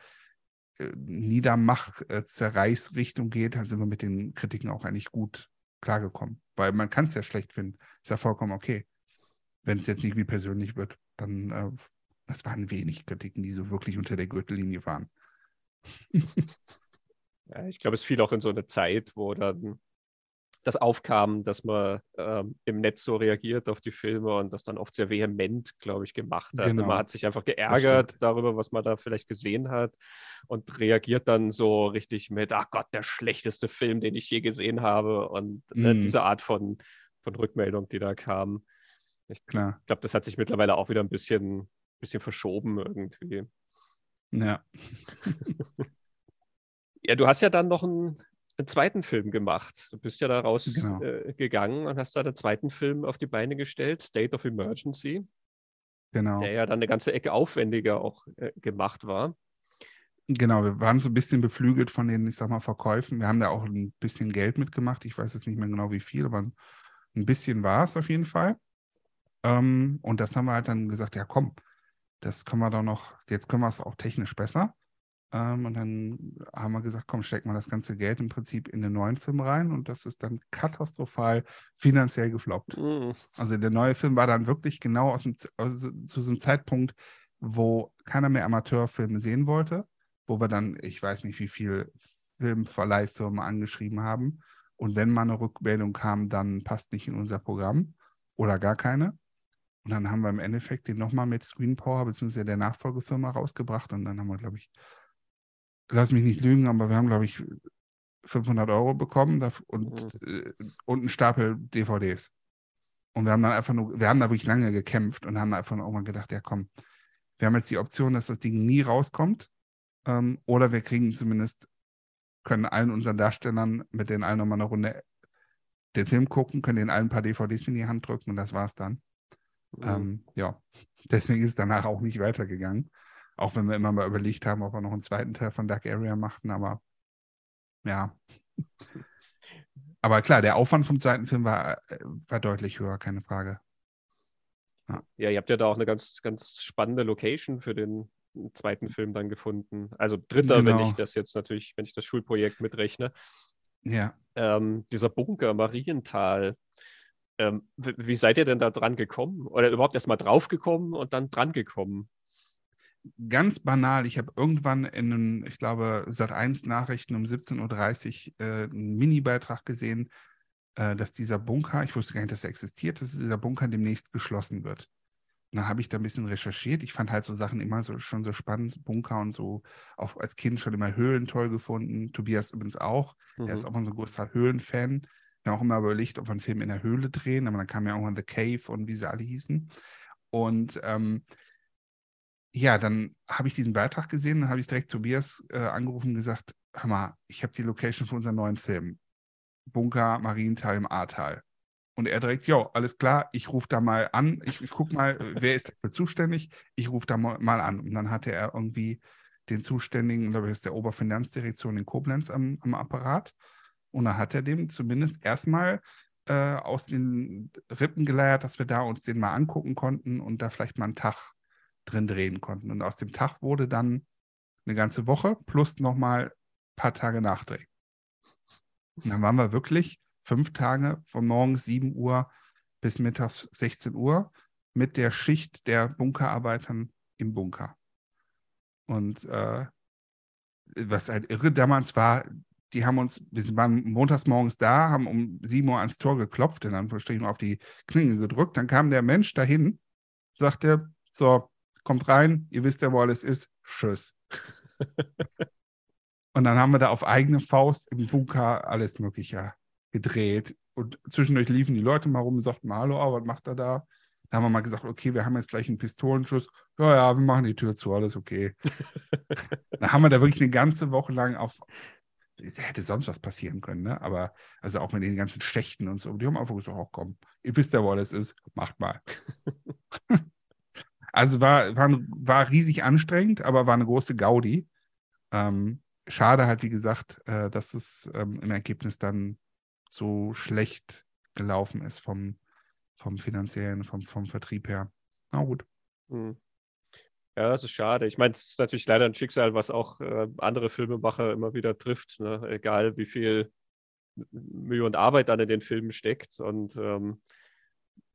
äh, Niedermach-Zerreißrichtung geht, dann sind wir mit den Kritiken auch eigentlich gut klargekommen. Weil man kann es ja schlecht finden. Ist ja vollkommen okay. Wenn es jetzt nicht wie persönlich wird, dann äh, das waren wenig Kritiken, die so wirklich unter der Gürtellinie waren. ja, ich glaube, es fiel auch in so eine Zeit, wo dann das aufkam, dass man ähm, im Netz so reagiert auf die Filme und das dann oft sehr vehement, glaube ich, gemacht hat. Genau. man hat sich einfach geärgert darüber, was man da vielleicht gesehen hat und reagiert dann so richtig mit, ach Gott, der schlechteste Film, den ich je gesehen habe und äh, mm. diese Art von, von Rückmeldung, die da kam. Ich glaube, das hat sich mittlerweile auch wieder ein bisschen bisschen verschoben irgendwie. Ja. ja, du hast ja dann noch einen, einen zweiten Film gemacht. Du bist ja da rausgegangen genau. äh, und hast da den zweiten Film auf die Beine gestellt, State of Emergency. Genau. Der ja dann eine ganze Ecke aufwendiger auch äh, gemacht war. Genau, wir waren so ein bisschen beflügelt von den, ich sag mal, Verkäufen. Wir haben da auch ein bisschen Geld mitgemacht. Ich weiß jetzt nicht mehr genau wie viel, aber ein bisschen war es auf jeden Fall. Ähm, und das haben wir halt dann gesagt, ja komm, das können wir doch noch, jetzt können wir es auch technisch besser. Ähm, und dann haben wir gesagt, komm, stecken wir das ganze Geld im Prinzip in den neuen Film rein und das ist dann katastrophal finanziell gefloppt. Mhm. Also der neue Film war dann wirklich genau aus dem, also zu so einem Zeitpunkt, wo keiner mehr Amateurfilme sehen wollte, wo wir dann, ich weiß nicht, wie viele Filmverleihfirmen angeschrieben haben. Und wenn mal eine Rückmeldung kam, dann passt nicht in unser Programm oder gar keine. Und dann haben wir im Endeffekt den nochmal mit Screen Power bzw. der Nachfolgefirma rausgebracht. Und dann haben wir, glaube ich, lass mich nicht lügen, aber wir haben, glaube ich, 500 Euro bekommen und, mhm. Äh, und einen Stapel DVDs. Und wir haben dann einfach nur, wir haben da wirklich lange gekämpft und haben einfach mal gedacht, ja komm, wir haben jetzt die Option, dass das Ding nie rauskommt. Ähm, oder wir kriegen zumindest, können allen unseren Darstellern mit denen allen nochmal eine Runde den Film gucken, können denen allen ein paar DVDs in die Hand drücken und das war's dann. Mhm. Ähm, ja, deswegen ist es danach auch nicht weitergegangen. Auch wenn wir immer mal überlegt haben, ob wir noch einen zweiten Teil von Dark Area machten, aber ja. aber klar, der Aufwand vom zweiten Film war, äh, war deutlich höher, keine Frage. Ja. ja, ihr habt ja da auch eine ganz, ganz spannende Location für den zweiten Film dann gefunden. Also dritter, genau. wenn ich das jetzt natürlich, wenn ich das Schulprojekt mitrechne. Ja. Ähm, dieser Bunker Marienthal, ähm, wie seid ihr denn da dran gekommen? Oder überhaupt erst mal drauf gekommen und dann dran gekommen? Ganz banal, ich habe irgendwann in einem, ich glaube, Sat 1 Nachrichten um 17.30 Uhr äh, einen Mini-Beitrag gesehen, äh, dass dieser Bunker, ich wusste gar nicht, dass er existiert, dass dieser Bunker demnächst geschlossen wird. Und dann habe ich da ein bisschen recherchiert. Ich fand halt so Sachen immer so, schon so spannend, Bunker und so, auch als Kind schon immer Höhlen toll gefunden. Tobias übrigens auch. Mhm. Er ist auch ein so großer Höhlenfan. Haben auch immer überlegt, ob wir einen Film in der Höhle drehen, aber dann kam ja auch mal The Cave und wie sie alle hießen. Und ähm, ja, dann habe ich diesen Beitrag gesehen, dann habe ich direkt Tobias äh, angerufen und gesagt, hör mal, ich habe die Location für unseren neuen Film. Bunker Marienthal im Ahrtal. Und er direkt, ja, alles klar, ich rufe da mal an, ich, ich gucke mal, wer ist dafür zuständig, ich rufe da mal, mal, an. Und dann hatte er irgendwie den Zuständigen, glaube ich, ist der Oberfinanzdirektion in Koblenz am, am Apparat. Und dann hat er dem zumindest erstmal äh, aus den Rippen geleiert, dass wir da uns den mal angucken konnten und da vielleicht mal einen Tag drin drehen konnten. Und aus dem Tag wurde dann eine ganze Woche plus nochmal ein paar Tage Nachdreh. Und dann waren wir wirklich fünf Tage von morgens 7 Uhr bis mittags 16 Uhr mit der Schicht der Bunkerarbeitern im Bunker. Und äh, was halt irre damals war, die haben uns, wir waren montags morgens da, haben um 7 Uhr ans Tor geklopft, in Anführungsstrichen auf die Klinge gedrückt. Dann kam der Mensch dahin, sagte, so, kommt rein, ihr wisst ja, wo alles ist, tschüss. Und dann haben wir da auf eigene Faust im Bunker alles Mögliche gedreht. Und zwischendurch liefen die Leute mal rum und sagten mal, hallo, was macht er da? Da haben wir mal gesagt, okay, wir haben jetzt gleich einen Pistolenschuss. Ja, ja, wir machen die Tür zu, alles okay. dann haben wir da wirklich eine ganze Woche lang auf, hätte sonst was passieren können, ne? Aber also auch mit den ganzen Schächten und so. Die haben einfach gesagt, oh komm, ihr wisst ja, wo alles ist, macht mal. also war, war, war riesig anstrengend, aber war eine große Gaudi. Ähm, schade halt, wie gesagt, äh, dass es ähm, im Ergebnis dann so schlecht gelaufen ist vom, vom finanziellen, vom, vom Vertrieb her. Na gut. Hm. Ja, das ist schade. Ich meine, es ist natürlich leider ein Schicksal, was auch äh, andere Filmemacher immer wieder trifft, ne? egal wie viel Mühe und Arbeit dann in den Filmen steckt. Und ähm,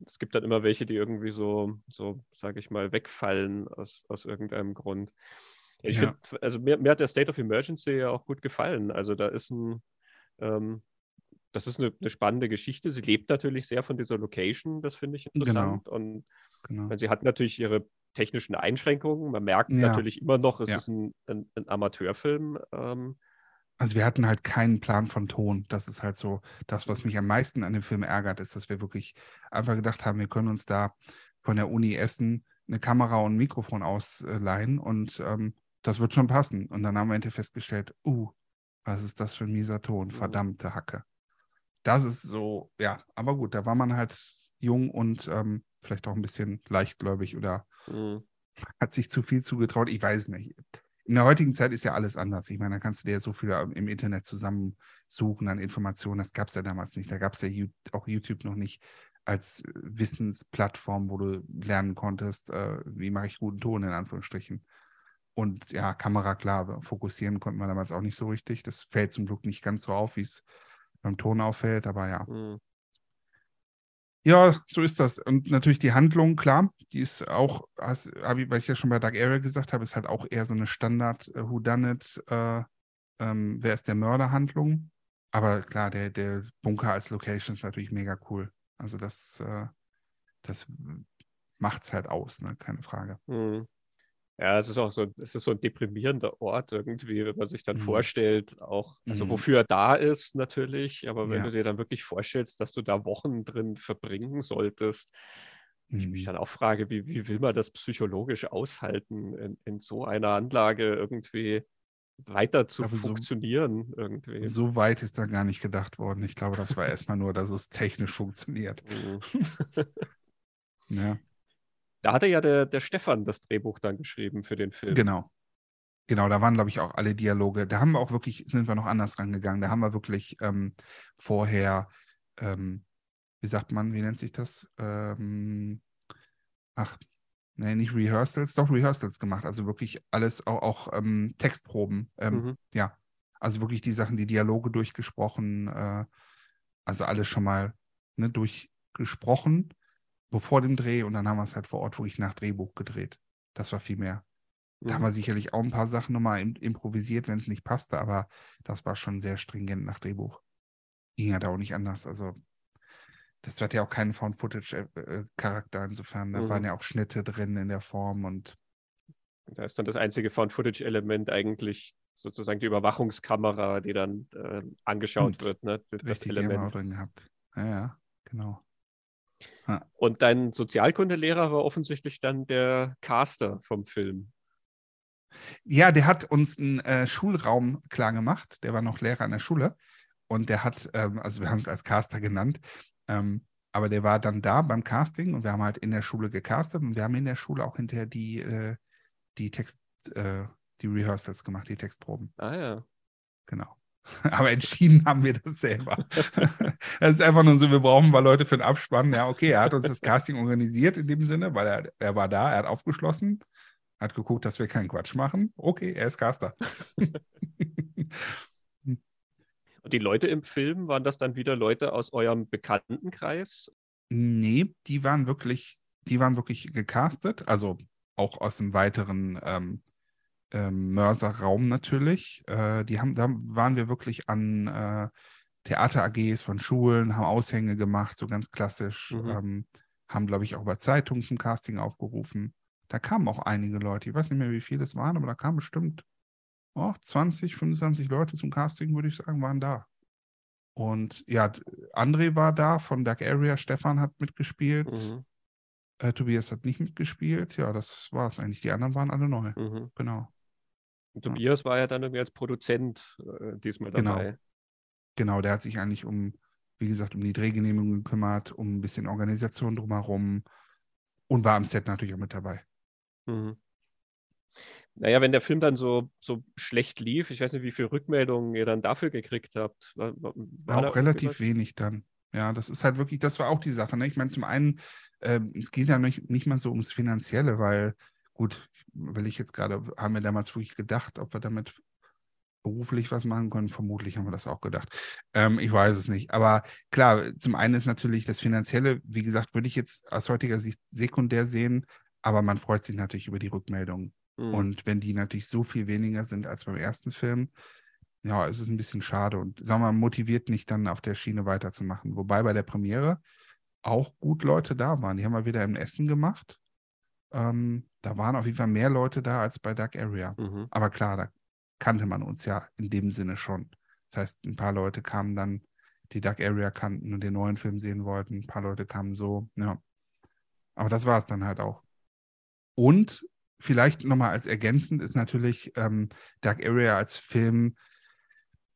es gibt dann immer welche, die irgendwie so, so sage ich mal, wegfallen aus, aus irgendeinem Grund. Ich ja. finde, also mir, mir, hat der State of Emergency ja auch gut gefallen. Also da ist ein, ähm, das ist eine, eine, spannende Geschichte. Sie lebt natürlich sehr von dieser Location, das finde ich interessant. Genau. Und genau. sie hat natürlich ihre technischen Einschränkungen. Man merkt ja. natürlich immer noch, es ja. ist ein, ein, ein Amateurfilm. Ähm, also wir hatten halt keinen Plan von Ton. Das ist halt so das, was mich am meisten an dem Film ärgert, ist, dass wir wirklich einfach gedacht haben, wir können uns da von der Uni Essen eine Kamera und ein Mikrofon ausleihen und ähm, das wird schon passen. Und dann haben wir hinterher festgestellt, uh, was ist das für ein mieser Ton? Mhm. Verdammte Hacke. Das ist so, ja, aber gut, da war man halt jung und ähm, vielleicht auch ein bisschen leichtgläubig oder mhm. hat sich zu viel zugetraut. Ich weiß nicht. In der heutigen Zeit ist ja alles anders. Ich meine, da kannst du dir so viel im Internet zusammensuchen an Informationen. Das gab es ja damals nicht. Da gab es ja auch YouTube noch nicht als Wissensplattform, wo du lernen konntest, äh, wie mache ich guten Ton in Anführungsstrichen. Und ja, Kamera, klar, fokussieren konnten wir damals auch nicht so richtig. Das fällt zum Glück nicht ganz so auf, wie es beim Ton auffällt, aber ja. Mhm. Ja, so ist das. Und natürlich die Handlung, klar, die ist auch, weil ich ja schon bei Dark Area gesagt habe, ist halt auch eher so eine Standard uh, Whodunit, äh, ähm, wer ist der Mörder-Handlung. Aber klar, der, der Bunker als Location ist natürlich mega cool. Also das, äh, das macht es halt aus, ne? keine Frage. Mhm. Ja, es ist auch so, es ist so ein deprimierender Ort irgendwie, wenn man sich dann mhm. vorstellt, auch, also mhm. wofür er da ist natürlich, aber wenn ja. du dir dann wirklich vorstellst, dass du da Wochen drin verbringen solltest, mhm. ich mich mhm. dann auch frage, wie, wie will man das psychologisch aushalten, in, in so einer Anlage irgendwie weiter zu funktionieren so, irgendwie. So weit ist da gar nicht gedacht worden. Ich glaube, das war erstmal nur, dass es technisch funktioniert. Mhm. ja. Da hatte ja der, der Stefan das Drehbuch dann geschrieben für den Film. Genau. Genau, da waren, glaube ich, auch alle Dialoge. Da haben wir auch wirklich, sind wir noch anders rangegangen. Da haben wir wirklich ähm, vorher, ähm, wie sagt man, wie nennt sich das? Ähm, ach, nee, nicht Rehearsals, doch Rehearsals gemacht. Also wirklich alles, auch, auch ähm, Textproben. Ähm, mhm. Ja, also wirklich die Sachen, die Dialoge durchgesprochen, äh, also alles schon mal ne, durchgesprochen bevor dem Dreh und dann haben wir es halt vor Ort wirklich nach Drehbuch gedreht. Das war viel mehr. Da mhm. haben wir sicherlich auch ein paar Sachen nochmal improvisiert, wenn es nicht passte, aber das war schon sehr stringent nach Drehbuch. Ging ja da auch nicht anders. Also, das hat ja auch keinen Found-Footage-Charakter äh, äh, insofern. Da mhm. waren ja auch Schnitte drin in der Form und. Da ist dann das einzige Found-Footage-Element eigentlich sozusagen die Überwachungskamera, die dann äh, angeschaut und wird. Ne? Das richtig, Element. Die haben wir auch drin gehabt. Ja, ja, genau. Und dein Sozialkundelehrer war offensichtlich dann der Caster vom Film. Ja, der hat uns einen äh, Schulraum klar gemacht. Der war noch Lehrer an der Schule. Und der hat, ähm, also wir haben es als Caster genannt, ähm, aber der war dann da beim Casting und wir haben halt in der Schule gecastet und wir haben in der Schule auch hinterher die, äh, die Text, äh, die Rehearsals gemacht, die Textproben. Ah ja. Genau. Aber entschieden haben wir das selber. Es ist einfach nur so, wir brauchen mal Leute für den Abspann. Ja, okay, er hat uns das Casting organisiert in dem Sinne, weil er, er war da, er hat aufgeschlossen, hat geguckt, dass wir keinen Quatsch machen. Okay, er ist Caster. Und die Leute im Film, waren das dann wieder Leute aus eurem Bekanntenkreis? Nee, die waren wirklich, die waren wirklich gecastet, also auch aus dem weiteren ähm, ähm, Mörserraum natürlich. Äh, die haben, da waren wir wirklich an äh, Theater-AGs von Schulen, haben Aushänge gemacht, so ganz klassisch. Mhm. Ähm, haben, glaube ich, auch bei Zeitungen zum Casting aufgerufen. Da kamen auch einige Leute. Ich weiß nicht mehr, wie viele es waren, aber da kamen bestimmt oh, 20, 25 Leute zum Casting, würde ich sagen, waren da. Und ja, André war da von Dark Area, Stefan hat mitgespielt, mhm. äh, Tobias hat nicht mitgespielt. Ja, das war es eigentlich. Die anderen waren alle neu. Mhm. Genau. Und Tobias ja. war ja dann irgendwie als Produzent äh, diesmal genau. dabei. Genau. genau, der hat sich eigentlich um, wie gesagt, um die Drehgenehmigung gekümmert, um ein bisschen Organisation drumherum und war am Set natürlich auch mit dabei. Mhm. Naja, wenn der Film dann so, so schlecht lief, ich weiß nicht, wie viele Rückmeldungen ihr dann dafür gekriegt habt. War, war auch relativ wenig dann. Ja, das ist halt wirklich, das war auch die Sache. Ne? Ich meine, zum einen, äh, es geht ja nicht, nicht mal so ums Finanzielle, weil, gut, will ich jetzt gerade, haben wir damals wirklich gedacht, ob wir damit beruflich was machen können? Vermutlich haben wir das auch gedacht. Ähm, ich weiß es nicht. Aber klar, zum einen ist natürlich das Finanzielle, wie gesagt, würde ich jetzt aus heutiger Sicht sekundär sehen, aber man freut sich natürlich über die Rückmeldungen. Mhm. Und wenn die natürlich so viel weniger sind als beim ersten Film, ja, ist es ein bisschen schade und sagen wir mal, motiviert nicht dann auf der Schiene weiterzumachen. Wobei bei der Premiere auch gut Leute da waren. Die haben wir wieder im Essen gemacht. Ähm, da waren auf jeden Fall mehr Leute da als bei Dark Area. Mhm. Aber klar, da kannte man uns ja in dem Sinne schon. Das heißt, ein paar Leute kamen dann, die Dark Area kannten und den neuen Film sehen wollten. Ein paar Leute kamen so, ja. Aber das war es dann halt auch. Und vielleicht nochmal als ergänzend ist natürlich ähm, Dark Area als Film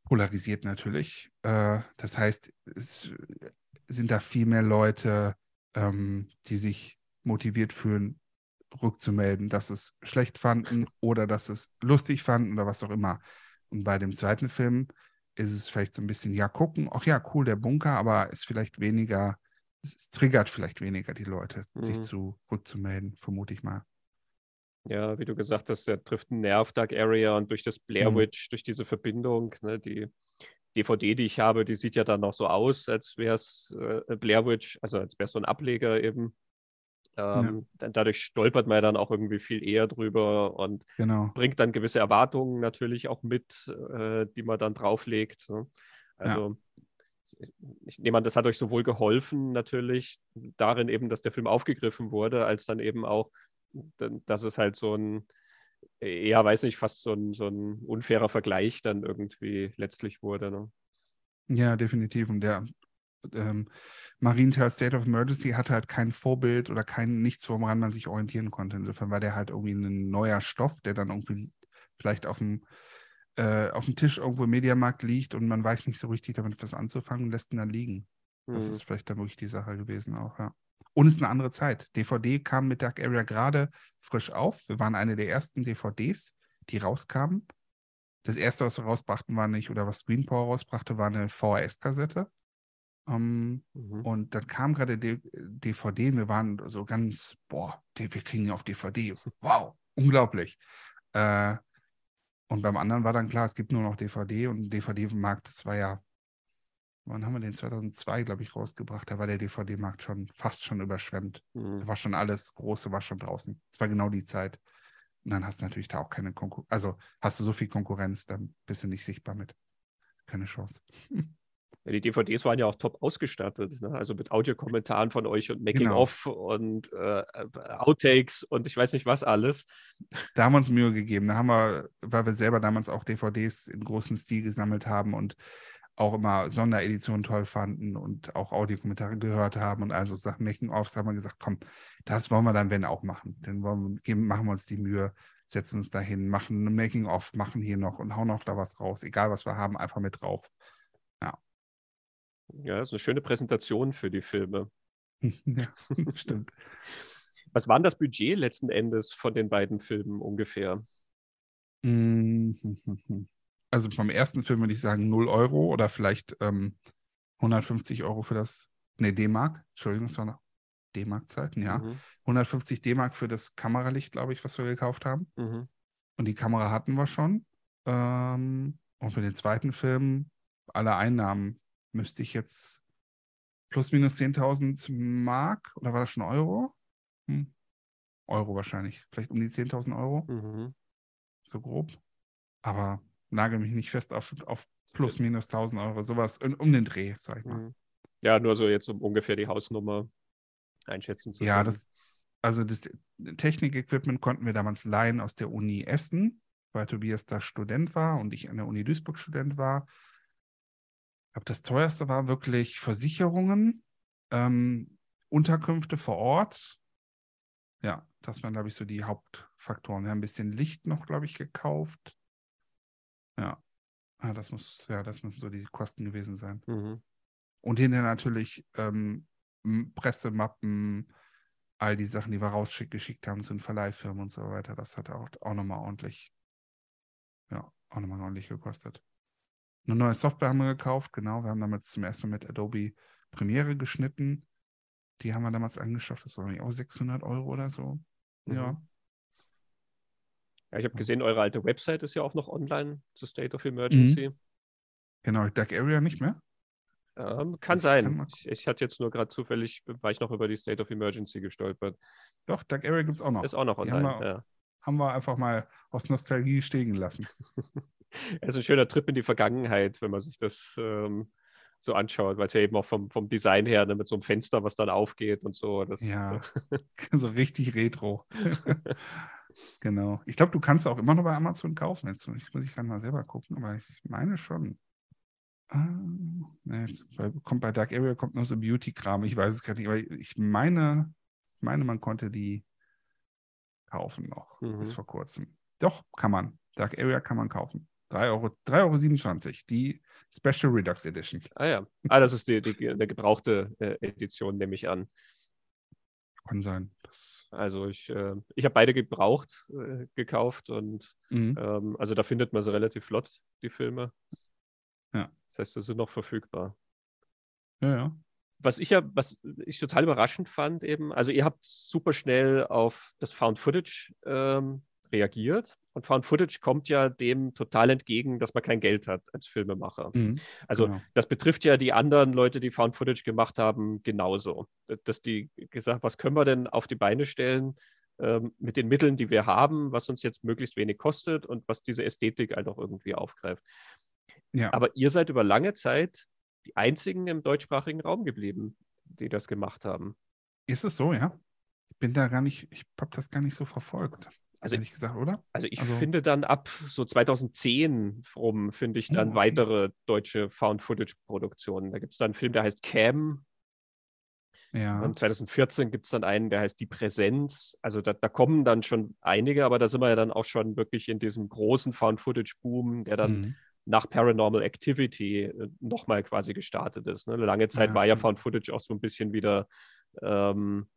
polarisiert natürlich. Äh, das heißt, es sind da viel mehr Leute, ähm, die sich motiviert fühlen, rückzumelden, dass es schlecht fanden oder dass es lustig fanden oder was auch immer. Und bei dem zweiten Film ist es vielleicht so ein bisschen, ja, gucken, ach ja, cool, der Bunker, aber ist vielleicht weniger, es, es triggert vielleicht weniger die Leute, mhm. sich zu rückzumelden, vermute ich mal. Ja, wie du gesagt hast, der trifft einen Nerv Dark Area und durch das Blair mhm. Witch, mhm. durch diese Verbindung, ne, die DVD, die ich habe, die sieht ja dann noch so aus, als wäre es äh, Blair Witch, also als wäre es so ein Ableger eben. Ähm, ja. Dadurch stolpert man dann auch irgendwie viel eher drüber und genau. bringt dann gewisse Erwartungen natürlich auch mit, äh, die man dann drauflegt. Ne? Also ja. ich, ich nehme an, das hat euch sowohl geholfen natürlich darin eben, dass der Film aufgegriffen wurde, als dann eben auch dass es halt so ein, ja, weiß nicht, fast so ein, so ein unfairer Vergleich dann irgendwie letztlich wurde. Ne? Ja, definitiv. Und der ähm, Marienthal State of Emergency hatte halt kein Vorbild oder kein nichts, woran man sich orientieren konnte. Insofern war der halt irgendwie ein neuer Stoff, der dann irgendwie vielleicht auf dem, äh, auf dem Tisch irgendwo im Mediamarkt liegt und man weiß nicht so richtig damit was anzufangen und lässt ihn dann liegen. Das mhm. ist vielleicht dann wirklich die Sache gewesen auch, ja. Und es ist eine andere Zeit. DVD kam mit Dark Area gerade frisch auf. Wir waren eine der ersten DVDs, die rauskamen. Das erste, was wir rausbrachten, war nicht, oder was Screenpower rausbrachte, war eine VHS-Kassette. Um, ähm, mhm. Und dann kam gerade DVD und wir waren so ganz, boah, wir kriegen ihn auf DVD. Wow, unglaublich. Äh, und beim anderen war dann klar, es gibt nur noch DVD und DVD-Markt, das war ja wann haben wir den 2002, glaube ich, rausgebracht? Da war der DVD-Markt schon fast schon überschwemmt. Mhm. Da war schon alles Große, war schon draußen. Es war genau die Zeit. Und dann hast du natürlich da auch keine Konkurrenz. Also hast du so viel Konkurrenz, dann bist du nicht sichtbar mit. Keine Chance. Ja, die DVDs waren ja auch top ausgestattet, ne? also mit Audiokommentaren von euch und Making-of genau. und äh, Outtakes und ich weiß nicht was alles. Da haben wir uns Mühe gegeben. Da haben wir, weil wir selber damals auch DVDs in großem Stil gesammelt haben und auch immer Sondereditionen toll fanden und auch Audiokommentare gehört haben und also Sachen Making-ofs, haben wir gesagt, komm, das wollen wir dann wenn auch machen. Dann wir, machen wir uns die Mühe, setzen uns dahin, machen ein Making-of, machen hier noch und hauen noch da was raus. Egal, was wir haben, einfach mit drauf. Ja. Das ist eine schöne Präsentation für die Filme. ja, stimmt. Was war denn das Budget letzten Endes von den beiden Filmen ungefähr? Also vom ersten Film würde ich sagen 0 Euro oder vielleicht ähm, 150 Euro für das, ne, D-Mark, Entschuldigung, das war noch D-Mark-Zeiten, ja. Mhm. 150 D-Mark für das Kameralicht, glaube ich, was wir gekauft haben. Mhm. Und die Kamera hatten wir schon. Ähm, und für den zweiten Film, alle Einnahmen müsste ich jetzt plus minus 10.000 Mark oder war das schon Euro? Hm. Euro wahrscheinlich. Vielleicht um die 10.000 Euro. Mhm. So grob. Aber nagel mich nicht fest auf, auf plus minus 1000 Euro, sowas in, um den Dreh, sag ich mal. Mhm. Ja, nur so jetzt um ungefähr die Hausnummer einschätzen zu können. Ja, das, also das Technik-Equipment konnten wir damals leihen aus der Uni Essen, weil Tobias da Student war und ich an der Uni Duisburg Student war. Ich glaube, das teuerste war wirklich Versicherungen, ähm, Unterkünfte vor Ort. Ja, das waren, glaube ich, so die Hauptfaktoren. Wir haben ein bisschen Licht noch, glaube ich, gekauft. Ja. ja, das muss, ja, das müssen so die Kosten gewesen sein. Mhm. Und hinterher natürlich ähm, Pressemappen, all die Sachen, die wir rausgeschickt haben zu den Verleihfirmen und so weiter. Das hat auch, auch nochmal ordentlich, ja, auch nochmal ordentlich gekostet. Eine neue Software haben wir gekauft, genau. Wir haben damals zum ersten Mal mit Adobe Premiere geschnitten. Die haben wir damals angeschafft. Das war auch 600 Euro oder so. Ja. Mhm. Ja, ich habe gesehen, eure alte Website ist ja auch noch online zu State of Emergency. Genau, Dark Area nicht mehr. Ähm, kann Ich sein. kann ich, ich hatte jetzt nur gerade zufällig, war ich noch über die State of Emergency gestolpert. Doch, Dark Area gibt es auch noch. Ist auch noch Die haben online. wir- Ja. Haben wir einfach mal aus Nostalgie stehen gelassen. Es ist ein schöner Trip in die Vergangenheit, wenn man sich das ähm, so anschaut, weil es ja eben auch vom, vom Design her ne, mit so einem Fenster, was dann aufgeht und so. Das, Ja. so richtig retro. genau. Ich glaube, du kannst auch immer noch bei Amazon kaufen. Jetzt ich muss ich gerade mal selber gucken, aber ich meine schon. Ne, jetzt bei- kommt bei Dark Area kommt noch so Beauty-Kram. Ich weiß es gar nicht, aber ich meine, ich meine, man konnte die kaufen noch Mhm. bis vor kurzem. Doch, kann man. Dark Area kann man kaufen. 3 Euro, 3,27 Euro. Die Special Redux Edition. Ah ja. Ah, das ist die, die, eine gebrauchte äh, Edition, nehme ich an. Kann sein. Das, Also ich, äh, ich habe beide gebraucht äh, gekauft und mhm. ähm, also da findet man sie relativ flott, die Filme. Ja. Das heißt, sie sind noch verfügbar. Ja, ja. was ich ja, was ich total überraschend fand, eben, also ihr habt super schnell auf das Found Footage ähm, reagiert. Und Found Footage kommt ja dem total entgegen, dass man kein Geld hat als Filmemacher. Mhm. Also Genau. das betrifft ja die anderen Leute, die Found Footage gemacht haben, genauso. Dass die gesagt, was können wir denn auf die Beine stellen ähm, mit den Mitteln, die wir haben, was uns jetzt möglichst wenig kostet und was diese Ästhetik halt auch irgendwie aufgreift. Ja. Aber ihr seid über lange Zeit die einzigen im deutschsprachigen Raum geblieben, die das gemacht haben. Ist es so, ja? Ich bin da gar nicht, ich habe das gar nicht so verfolgt. Also- ehrlich gesagt, oder? Also ich Also- finde dann ab so 2010 rum, finde ich dann Oh, okay. weitere deutsche Found-Footage-Produktionen. Da gibt es dann einen Film, der heißt Cam. Ja. Und 2014 gibt es dann einen, der heißt Die Präsenz. Also da, da kommen dann schon einige, aber da sind wir ja dann auch schon wirklich in diesem großen Found-Footage-Boom, der dann Mhm. nach Paranormal Activity äh, nochmal quasi gestartet ist. Ne? Lange Zeit Ja, war ja stimmt. Found Footage auch so ein bisschen wieder ähm,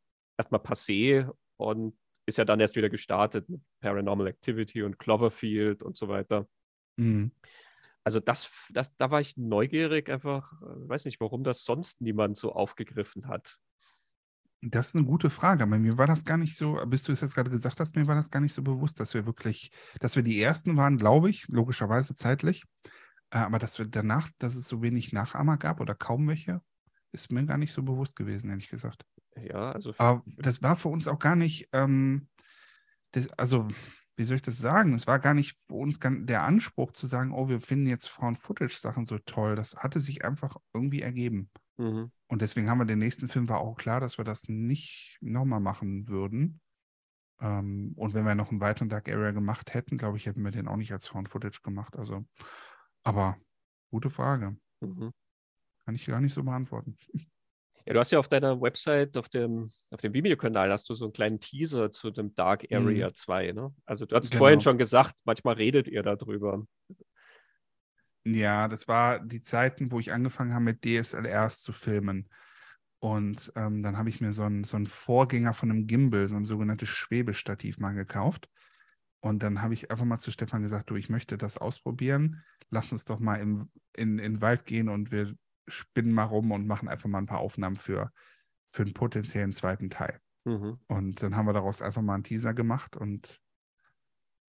erstmal passé und ist ja dann erst wieder gestartet mit Paranormal Activity und Cloverfield und so weiter. Mhm. Also das, das, da war ich neugierig, einfach, äh, weiß nicht, warum das sonst niemand so aufgegriffen hat. Das ist eine gute Frage. Aber mir war das gar nicht so, bis du es jetzt gerade gesagt hast, mir war das gar nicht so bewusst, dass wir wirklich, dass wir die Ersten waren, glaube ich, logischerweise zeitlich. Äh, Aber dass wir danach, dass es so wenig Nachahmer gab oder kaum welche, ist mir gar nicht so bewusst gewesen, ehrlich gesagt. Ja, also Aber das war für uns auch gar nicht, ähm, das, also, wie soll ich das sagen? Es war gar nicht für uns der Anspruch zu sagen, oh, wir finden jetzt Found-Footage-Sachen so toll. Das hatte sich einfach irgendwie ergeben. mhm. Und deswegen haben wir den nächsten Film, war auch klar, dass wir das nicht nochmal machen würden. Ähm, und wenn wir noch einen weiteren Dark Area gemacht hätten, glaube ich, hätten wir den auch nicht als Found-Footage gemacht. Also, aber gute Frage. Mhm. Kann ich gar nicht so beantworten. Ja, du hast ja auf deiner Website, auf dem, auf dem Vimeo-Kanal, hast du so einen kleinen Teaser zu dem Dark Area 2. Ne? Also du hast Genau. vorhin schon gesagt, manchmal redet ihr darüber. Ja, das war die Zeiten, wo ich angefangen habe, mit DSLRs zu filmen. Und ähm, dann habe ich mir so einen, so einen Vorgänger von einem Gimbal, so ein sogenanntes Schwebestativ mal gekauft. Und dann habe ich einfach mal zu Stefan gesagt, du, ich möchte das ausprobieren. Lass uns doch mal im, in, in den Wald gehen und wir spinnen mal rum und machen einfach mal ein paar Aufnahmen für, für einen potenziellen zweiten Teil. Mhm. Und dann haben wir daraus einfach mal einen Teaser gemacht. Und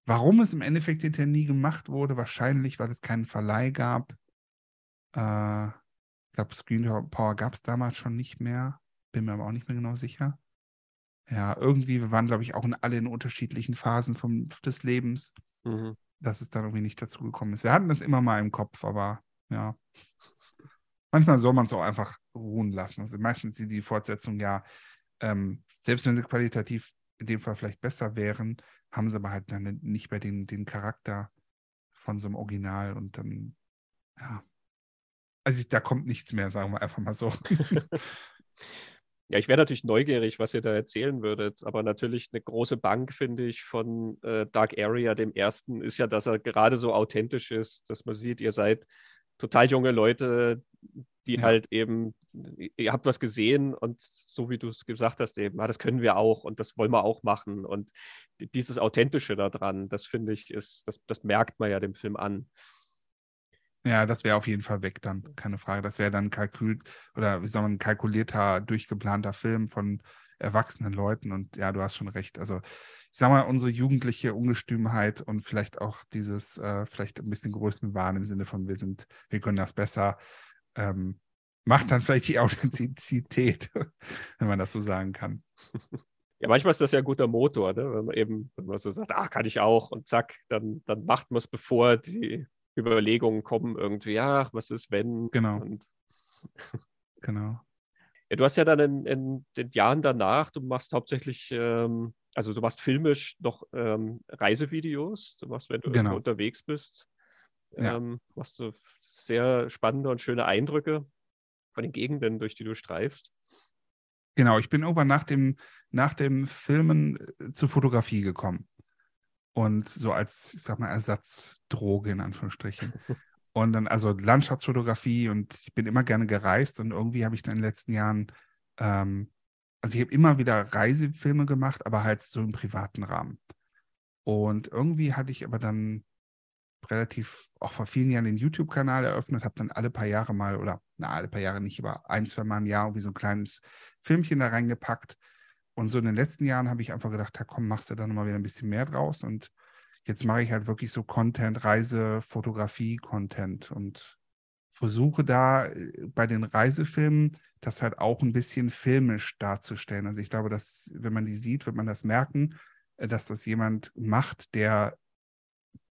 warum es im Endeffekt hinterher nie gemacht wurde, wahrscheinlich, weil es keinen Verleih gab. Äh, ich glaube, Screen Power gab es damals schon nicht mehr. Bin mir aber auch nicht mehr genau sicher. Ja, irgendwie, wir waren, glaube ich, auch in alle in unterschiedlichen Phasen vom, des Lebens, Mhm. dass es dann irgendwie nicht dazu gekommen ist. Wir hatten das immer mal im Kopf, aber ja. Manchmal soll man es auch einfach ruhen lassen. Also meistens sind die Fortsetzungen ja, ähm, selbst wenn sie qualitativ in dem Fall vielleicht besser wären, haben sie aber halt dann nicht mehr den, den Charakter von so einem Original und dann, ja. Also da kommt nichts mehr, sagen wir einfach mal so. Ja, ich wäre natürlich neugierig, was ihr da erzählen würdet, aber natürlich eine große Bank, finde ich, von äh, Dark Area, dem ersten, ist ja, dass er gerade so authentisch ist, dass man sieht, ihr seid total junge Leute, die ja. halt eben, ihr habt was gesehen und so wie du es gesagt hast, eben, ja, das können wir auch und das wollen wir auch machen. Und dieses Authentische daran, das finde ich, ist, das, das merkt man ja dem Film an. Ja, das wäre auf jeden Fall weg dann, keine Frage. Das wäre dann Kalkül oder wie soll man, kalkulierter, durchgeplanter Film von erwachsenen Leuten. Und ja, du hast schon recht. Also ich sag mal, unsere jugendliche Ungestümheit und vielleicht auch dieses, äh, vielleicht ein bisschen Größenwahn im Sinne von, wir sind, wir können das besser, ähm, macht dann vielleicht die Authentizität, wenn man das so sagen kann. Ja, manchmal ist das ja ein guter Motor, ne? wenn man eben, wenn man so sagt, ah, kann ich auch und zack, dann, dann macht man es, bevor die Überlegungen kommen irgendwie, ja, was ist, wenn? Genau. Und genau. Ja, du hast ja dann in, in, den Jahren danach, du machst hauptsächlich, ähm, also du machst filmisch noch ähm, Reisevideos, du machst, wenn du genau. unterwegs bist, ähm, ja. machst du sehr spannende und schöne Eindrücke von den Gegenden, durch die du streifst. Genau, ich bin irgendwann nach dem, nach dem Filmen äh, zur Fotografie gekommen und so als, ich sag mal, Ersatzdroge in Anführungsstrichen. Und dann also Landschaftsfotografie und ich bin immer gerne gereist und irgendwie habe ich dann in den letzten Jahren, ähm, also ich habe immer wieder Reisefilme gemacht, aber halt so im privaten Rahmen. Und irgendwie hatte ich aber dann relativ auch vor vielen Jahren den YouTube-Kanal eröffnet, habe dann alle paar Jahre mal, oder na, alle paar Jahre nicht, aber ein, zwei Mal im Jahr irgendwie so ein kleines Filmchen da reingepackt und so in den letzten Jahren habe ich einfach gedacht, ja komm, machst du da nochmal wieder ein bisschen mehr draus. Und jetzt mache ich halt wirklich so Content, Reise, Fotografie, Content und versuche da äh, bei den Reisefilmen das halt auch ein bisschen filmisch darzustellen. Also ich glaube, dass, wenn man die sieht, wird man das merken, äh, dass das jemand macht, der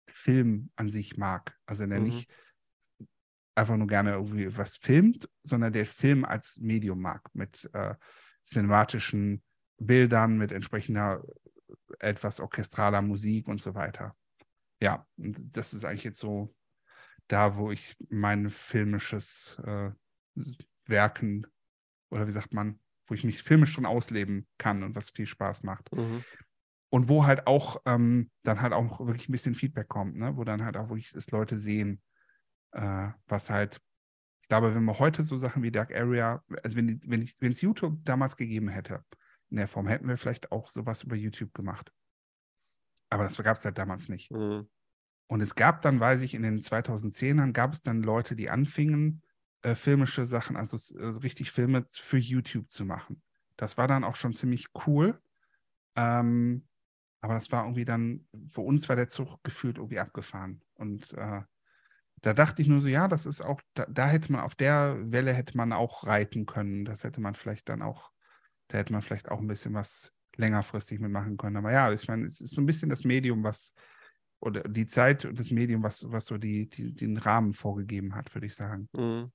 Film an sich mag. Also der mhm. nicht einfach nur gerne irgendwie was filmt, sondern der Film als Medium mag, mit äh, cinematischen Bildern, mit entsprechender etwas orchestraler Musik und so weiter. Ja, das ist eigentlich jetzt so da, wo ich mein filmisches äh, Werken oder wie sagt man, wo ich mich filmisch drin ausleben kann und was viel Spaß macht. Mhm. Und wo halt auch ähm, dann halt auch wirklich ein bisschen Feedback kommt, ne? wo dann halt auch wirklich das Leute sehen, äh, was halt, ich glaube, wenn wir heute so Sachen wie Dark Area, also wenn es wenn YouTube damals gegeben hätte, in der Form hätten wir vielleicht auch sowas über YouTube gemacht. Aber das gab es halt damals nicht. Mhm. Und es gab dann, weiß ich, in den 2010ern gab es dann Leute, die anfingen, äh, filmische Sachen, also äh, richtig Filme für YouTube zu machen. Das war dann auch schon ziemlich cool. Ähm, aber das war irgendwie dann, für uns war der Zug gefühlt irgendwie abgefahren. Und äh, da dachte ich nur so, ja, das ist auch, da, da, hätte man, auf der Welle hätte man auch reiten können. Das hätte man vielleicht dann auch da hätte man vielleicht auch ein bisschen was längerfristig mitmachen können. Aber ja, ich meine, es ist so ein bisschen das Medium, was, oder die Zeit und das Medium, was, was so die, die, den Rahmen vorgegeben hat, würde ich sagen. Mhm.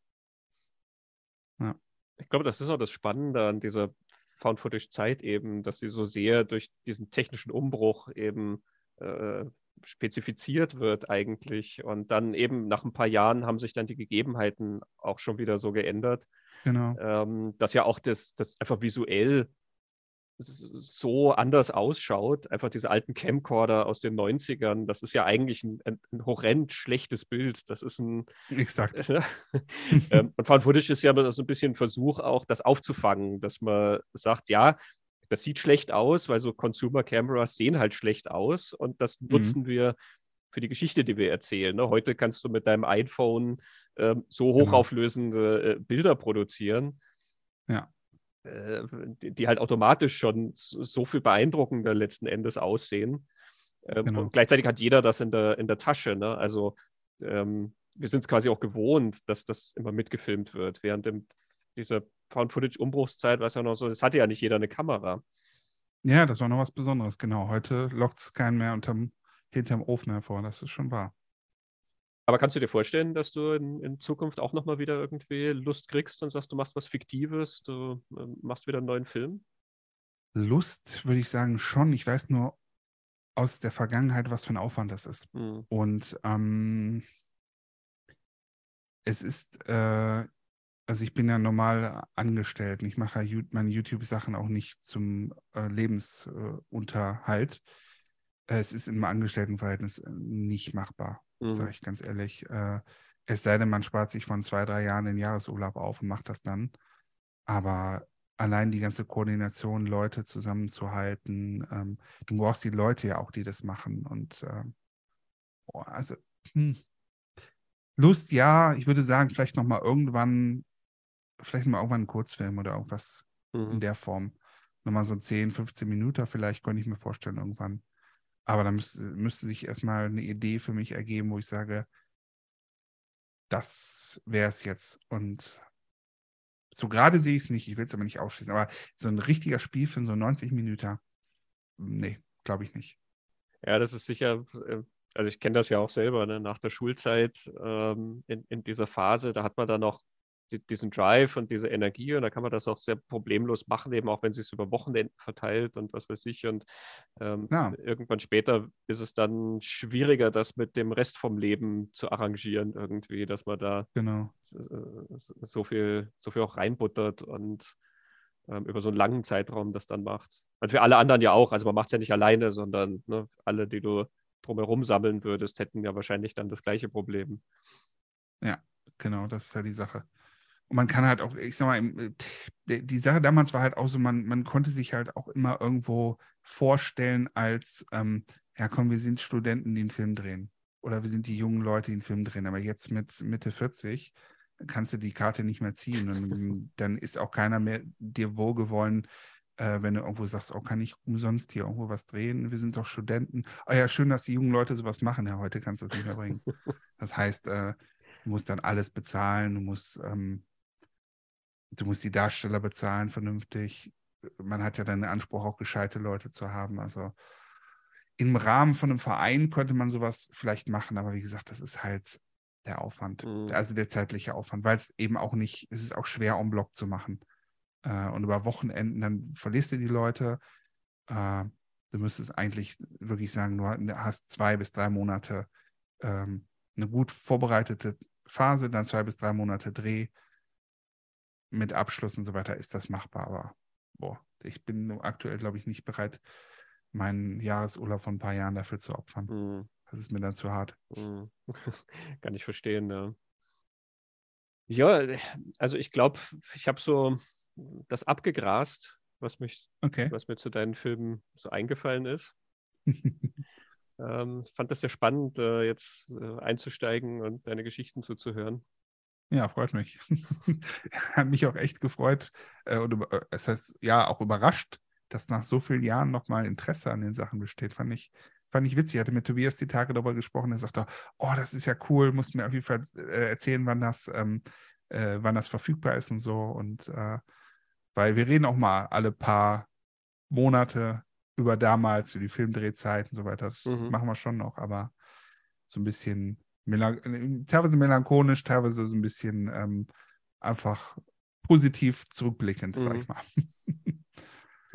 Ja. Ich glaube, das ist auch das Spannende an dieser Found-Footage-Zeit eben, dass sie so sehr durch diesen technischen Umbruch eben äh, spezifiziert wird eigentlich. Und dann eben nach ein paar Jahren haben sich dann die Gegebenheiten auch schon wieder so geändert, Genau. Ähm, dass ja auch das, das einfach visuell so anders ausschaut. Einfach diese alten Camcorder aus den 90ern, das ist ja eigentlich ein, ein, ein horrend schlechtes Bild. Das ist ein. Exakt. ähm, und Found Footage ist ja so ein bisschen ein Versuch, auch das aufzufangen, dass man sagt, ja, das sieht schlecht aus, weil so Consumer Cameras sehen halt schlecht aus und das mhm. nutzen wir für die Geschichte, die wir erzählen. Ne? Heute kannst du mit deinem iPhone ähm, so genau. hochauflösende äh, Bilder produzieren. Ja. Äh, die, die, halt automatisch schon so viel beeindruckender letzten Endes aussehen. Ähm, genau. Und gleichzeitig hat jeder das in der, in der Tasche. Ne? Also ähm, wir sind es quasi auch gewohnt, dass das immer mitgefilmt wird. Während im, dieser Found-Footage-Umbruchszeit war es ja noch so, es hatte ja nicht jeder eine Kamera. Ja, das war noch was Besonderes, genau. Heute lockt es keinen mehr unterm hinterm Ofen hervor, das ist schon wahr. Aber kannst du dir vorstellen, dass du in, in Zukunft auch nochmal wieder irgendwie Lust kriegst und sagst, du machst was Fiktives, du ähm, machst wieder einen neuen Film? Lust würde ich sagen schon. Ich weiß nur, aus der Vergangenheit, was für ein Aufwand das ist. Mhm. Und ähm, es ist, äh, also ich bin ja normal angestellt. Ich mache ja meine YouTube-Sachen auch nicht zum äh, Lebensunterhalt. Äh, es ist im Angestelltenverhältnis äh, nicht machbar, mhm. sage ich ganz ehrlich. Äh, es sei denn, man spart sich von zwei, drei Jahren den Jahresurlaub auf und macht das dann. Aber allein die ganze Koordination, Leute zusammenzuhalten, ähm, du brauchst die Leute ja auch, die das machen. Und ähm, boah, also hm. Lust, ja, ich würde sagen, vielleicht nochmal irgendwann, vielleicht mal irgendwann einen Kurzfilm oder irgendwas mhm. in der Form. Nochmal so 10, 15 Minuten vielleicht, könnte ich mir vorstellen, irgendwann. Aber da müsste, müsste sich erstmal eine Idee für mich ergeben, wo ich sage, das wäre es jetzt. Und so gerade sehe ich es nicht, ich will es aber nicht ausschließen, aber so ein richtiger Spielfilm, so 90 Minuten, nee, glaube ich nicht. Ja, das ist sicher, äh, also ich kenne das ja auch selber, ne? nach der Schulzeit ähm, in, in dieser Phase, da hat man dann noch diesen Drive und diese Energie und da kann man das auch sehr problemlos machen, eben auch wenn es sich über Wochenenden verteilt und was weiß ich. Und ähm, ja. irgendwann später ist es dann schwieriger, das mit dem Rest vom Leben zu arrangieren, irgendwie, dass man da genau. so viel, so viel auch reinbuttert und ähm, über so einen langen Zeitraum das dann macht. Und für alle anderen ja auch, also man macht es ja nicht alleine, sondern ne, alle, die du drumherum sammeln würdest, hätten ja wahrscheinlich dann das gleiche Problem. Ja, genau, das ist ja die Sache. Und man kann halt auch, ich sag mal, äh, die Sache damals war halt auch so, man, man konnte sich halt auch immer irgendwo vorstellen als, ähm, ja komm, wir sind Studenten, die einen Film drehen. Oder wir sind die jungen Leute, die einen Film drehen. Aber jetzt mit Mitte 40 kannst du die Karte nicht mehr ziehen. Und dann ist auch keiner mehr dir wohlgewollen, äh, wenn du irgendwo sagst, oh, kann ich umsonst hier irgendwo was drehen? Wir sind doch Studenten. Oh ja, schön, dass die jungen Leute sowas machen. Ja, heute kannst du das nicht mehr bringen. Das heißt, äh, du musst dann alles bezahlen, du musst ähm, du musst die Darsteller bezahlen vernünftig. Man hat ja dann den Anspruch, auch gescheite Leute zu haben. Also im Rahmen von einem Verein könnte man sowas vielleicht machen, aber wie gesagt, das ist halt der Aufwand, mhm. also der zeitliche Aufwand, weil es eben auch nicht, es ist auch schwer, en bloc zu machen. Äh, und über Wochenenden, dann verlierst du die Leute. Äh, du müsstest eigentlich wirklich sagen, du hast zwei bis drei Monate ähm, eine gut vorbereitete Phase, dann zwei bis drei Monate Dreh mit Abschluss und so weiter ist das machbar. Aber boah, ich bin aktuell, glaube ich, nicht bereit, meinen Jahresurlaub von ein paar Jahren dafür zu opfern. Mhm. Das ist mir dann zu hart. Mhm. Kann ich verstehen, ja. Ja, also ich glaube, ich habe so das abgegrast, was, mich, okay. was mir zu deinen Filmen so eingefallen ist. ähm, ich fand das sehr spannend, äh, jetzt äh, einzusteigen und deine Geschichten zuzuhören. Ja, freut mich. Hat mich auch echt gefreut äh, und äh, es heißt ja auch überrascht, dass nach so vielen Jahren nochmal Interesse an den Sachen besteht. Fand ich, fand ich witzig. Ich hatte mit Tobias die Tage darüber gesprochen. Er sagte, oh, das ist ja cool, musst mir auf jeden Fall äh, erzählen, wann das, ähm, äh, wann das verfügbar ist und so. Und äh, weil wir reden auch mal alle paar Monate über damals, für die Filmdrehzeiten und so weiter. Das mhm. machen wir schon noch, aber so ein bisschen melanch teilweise melancholisch, teilweise so ein bisschen ähm, einfach positiv zurückblickend, mhm. sag ich mal.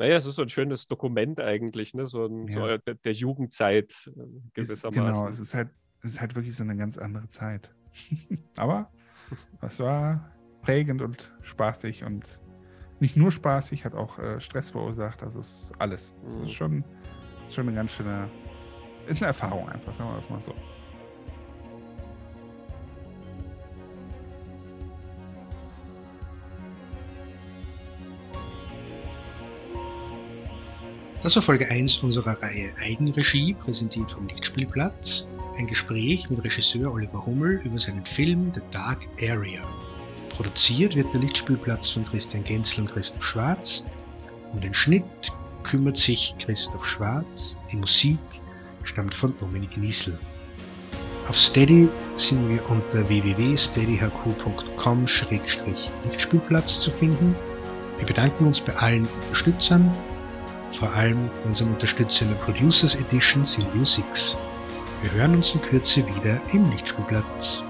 Naja, es ist so ein schönes Dokument eigentlich, ne? so, ein, ja. so der, der, Jugendzeit äh, gewissermaßen. Ist, genau, es ist, halt, es ist halt wirklich so eine ganz andere Zeit. Aber es war prägend und spaßig und nicht nur spaßig, hat auch äh, Stress verursacht. Also es ist alles. Es mhm. ist schon, ist schon eine ganz schöne, ist eine Erfahrung einfach, sagen wir das mal so. Das war Folge 1 unserer Reihe Eigenregie, präsentiert vom Lichtspielplatz. Ein Gespräch mit Regisseur Oliver Hummel über seinen Film The Dark Area. Produziert wird der Lichtspielplatz von Christian Genzel und Christoph Schwarz. Um den Schnitt kümmert sich Christoph Schwarz. Die Musik stammt von Dominik Wiesel. Auf Steady sind wir unter www.steadyhq.com-lichtspielplatz zu finden. Wir bedanken uns bei allen Unterstützern vor allem unserem Unterstützer in der Producers Edition Silvio Six. Wir hören uns in Kürze wieder im Lichtspielplatz.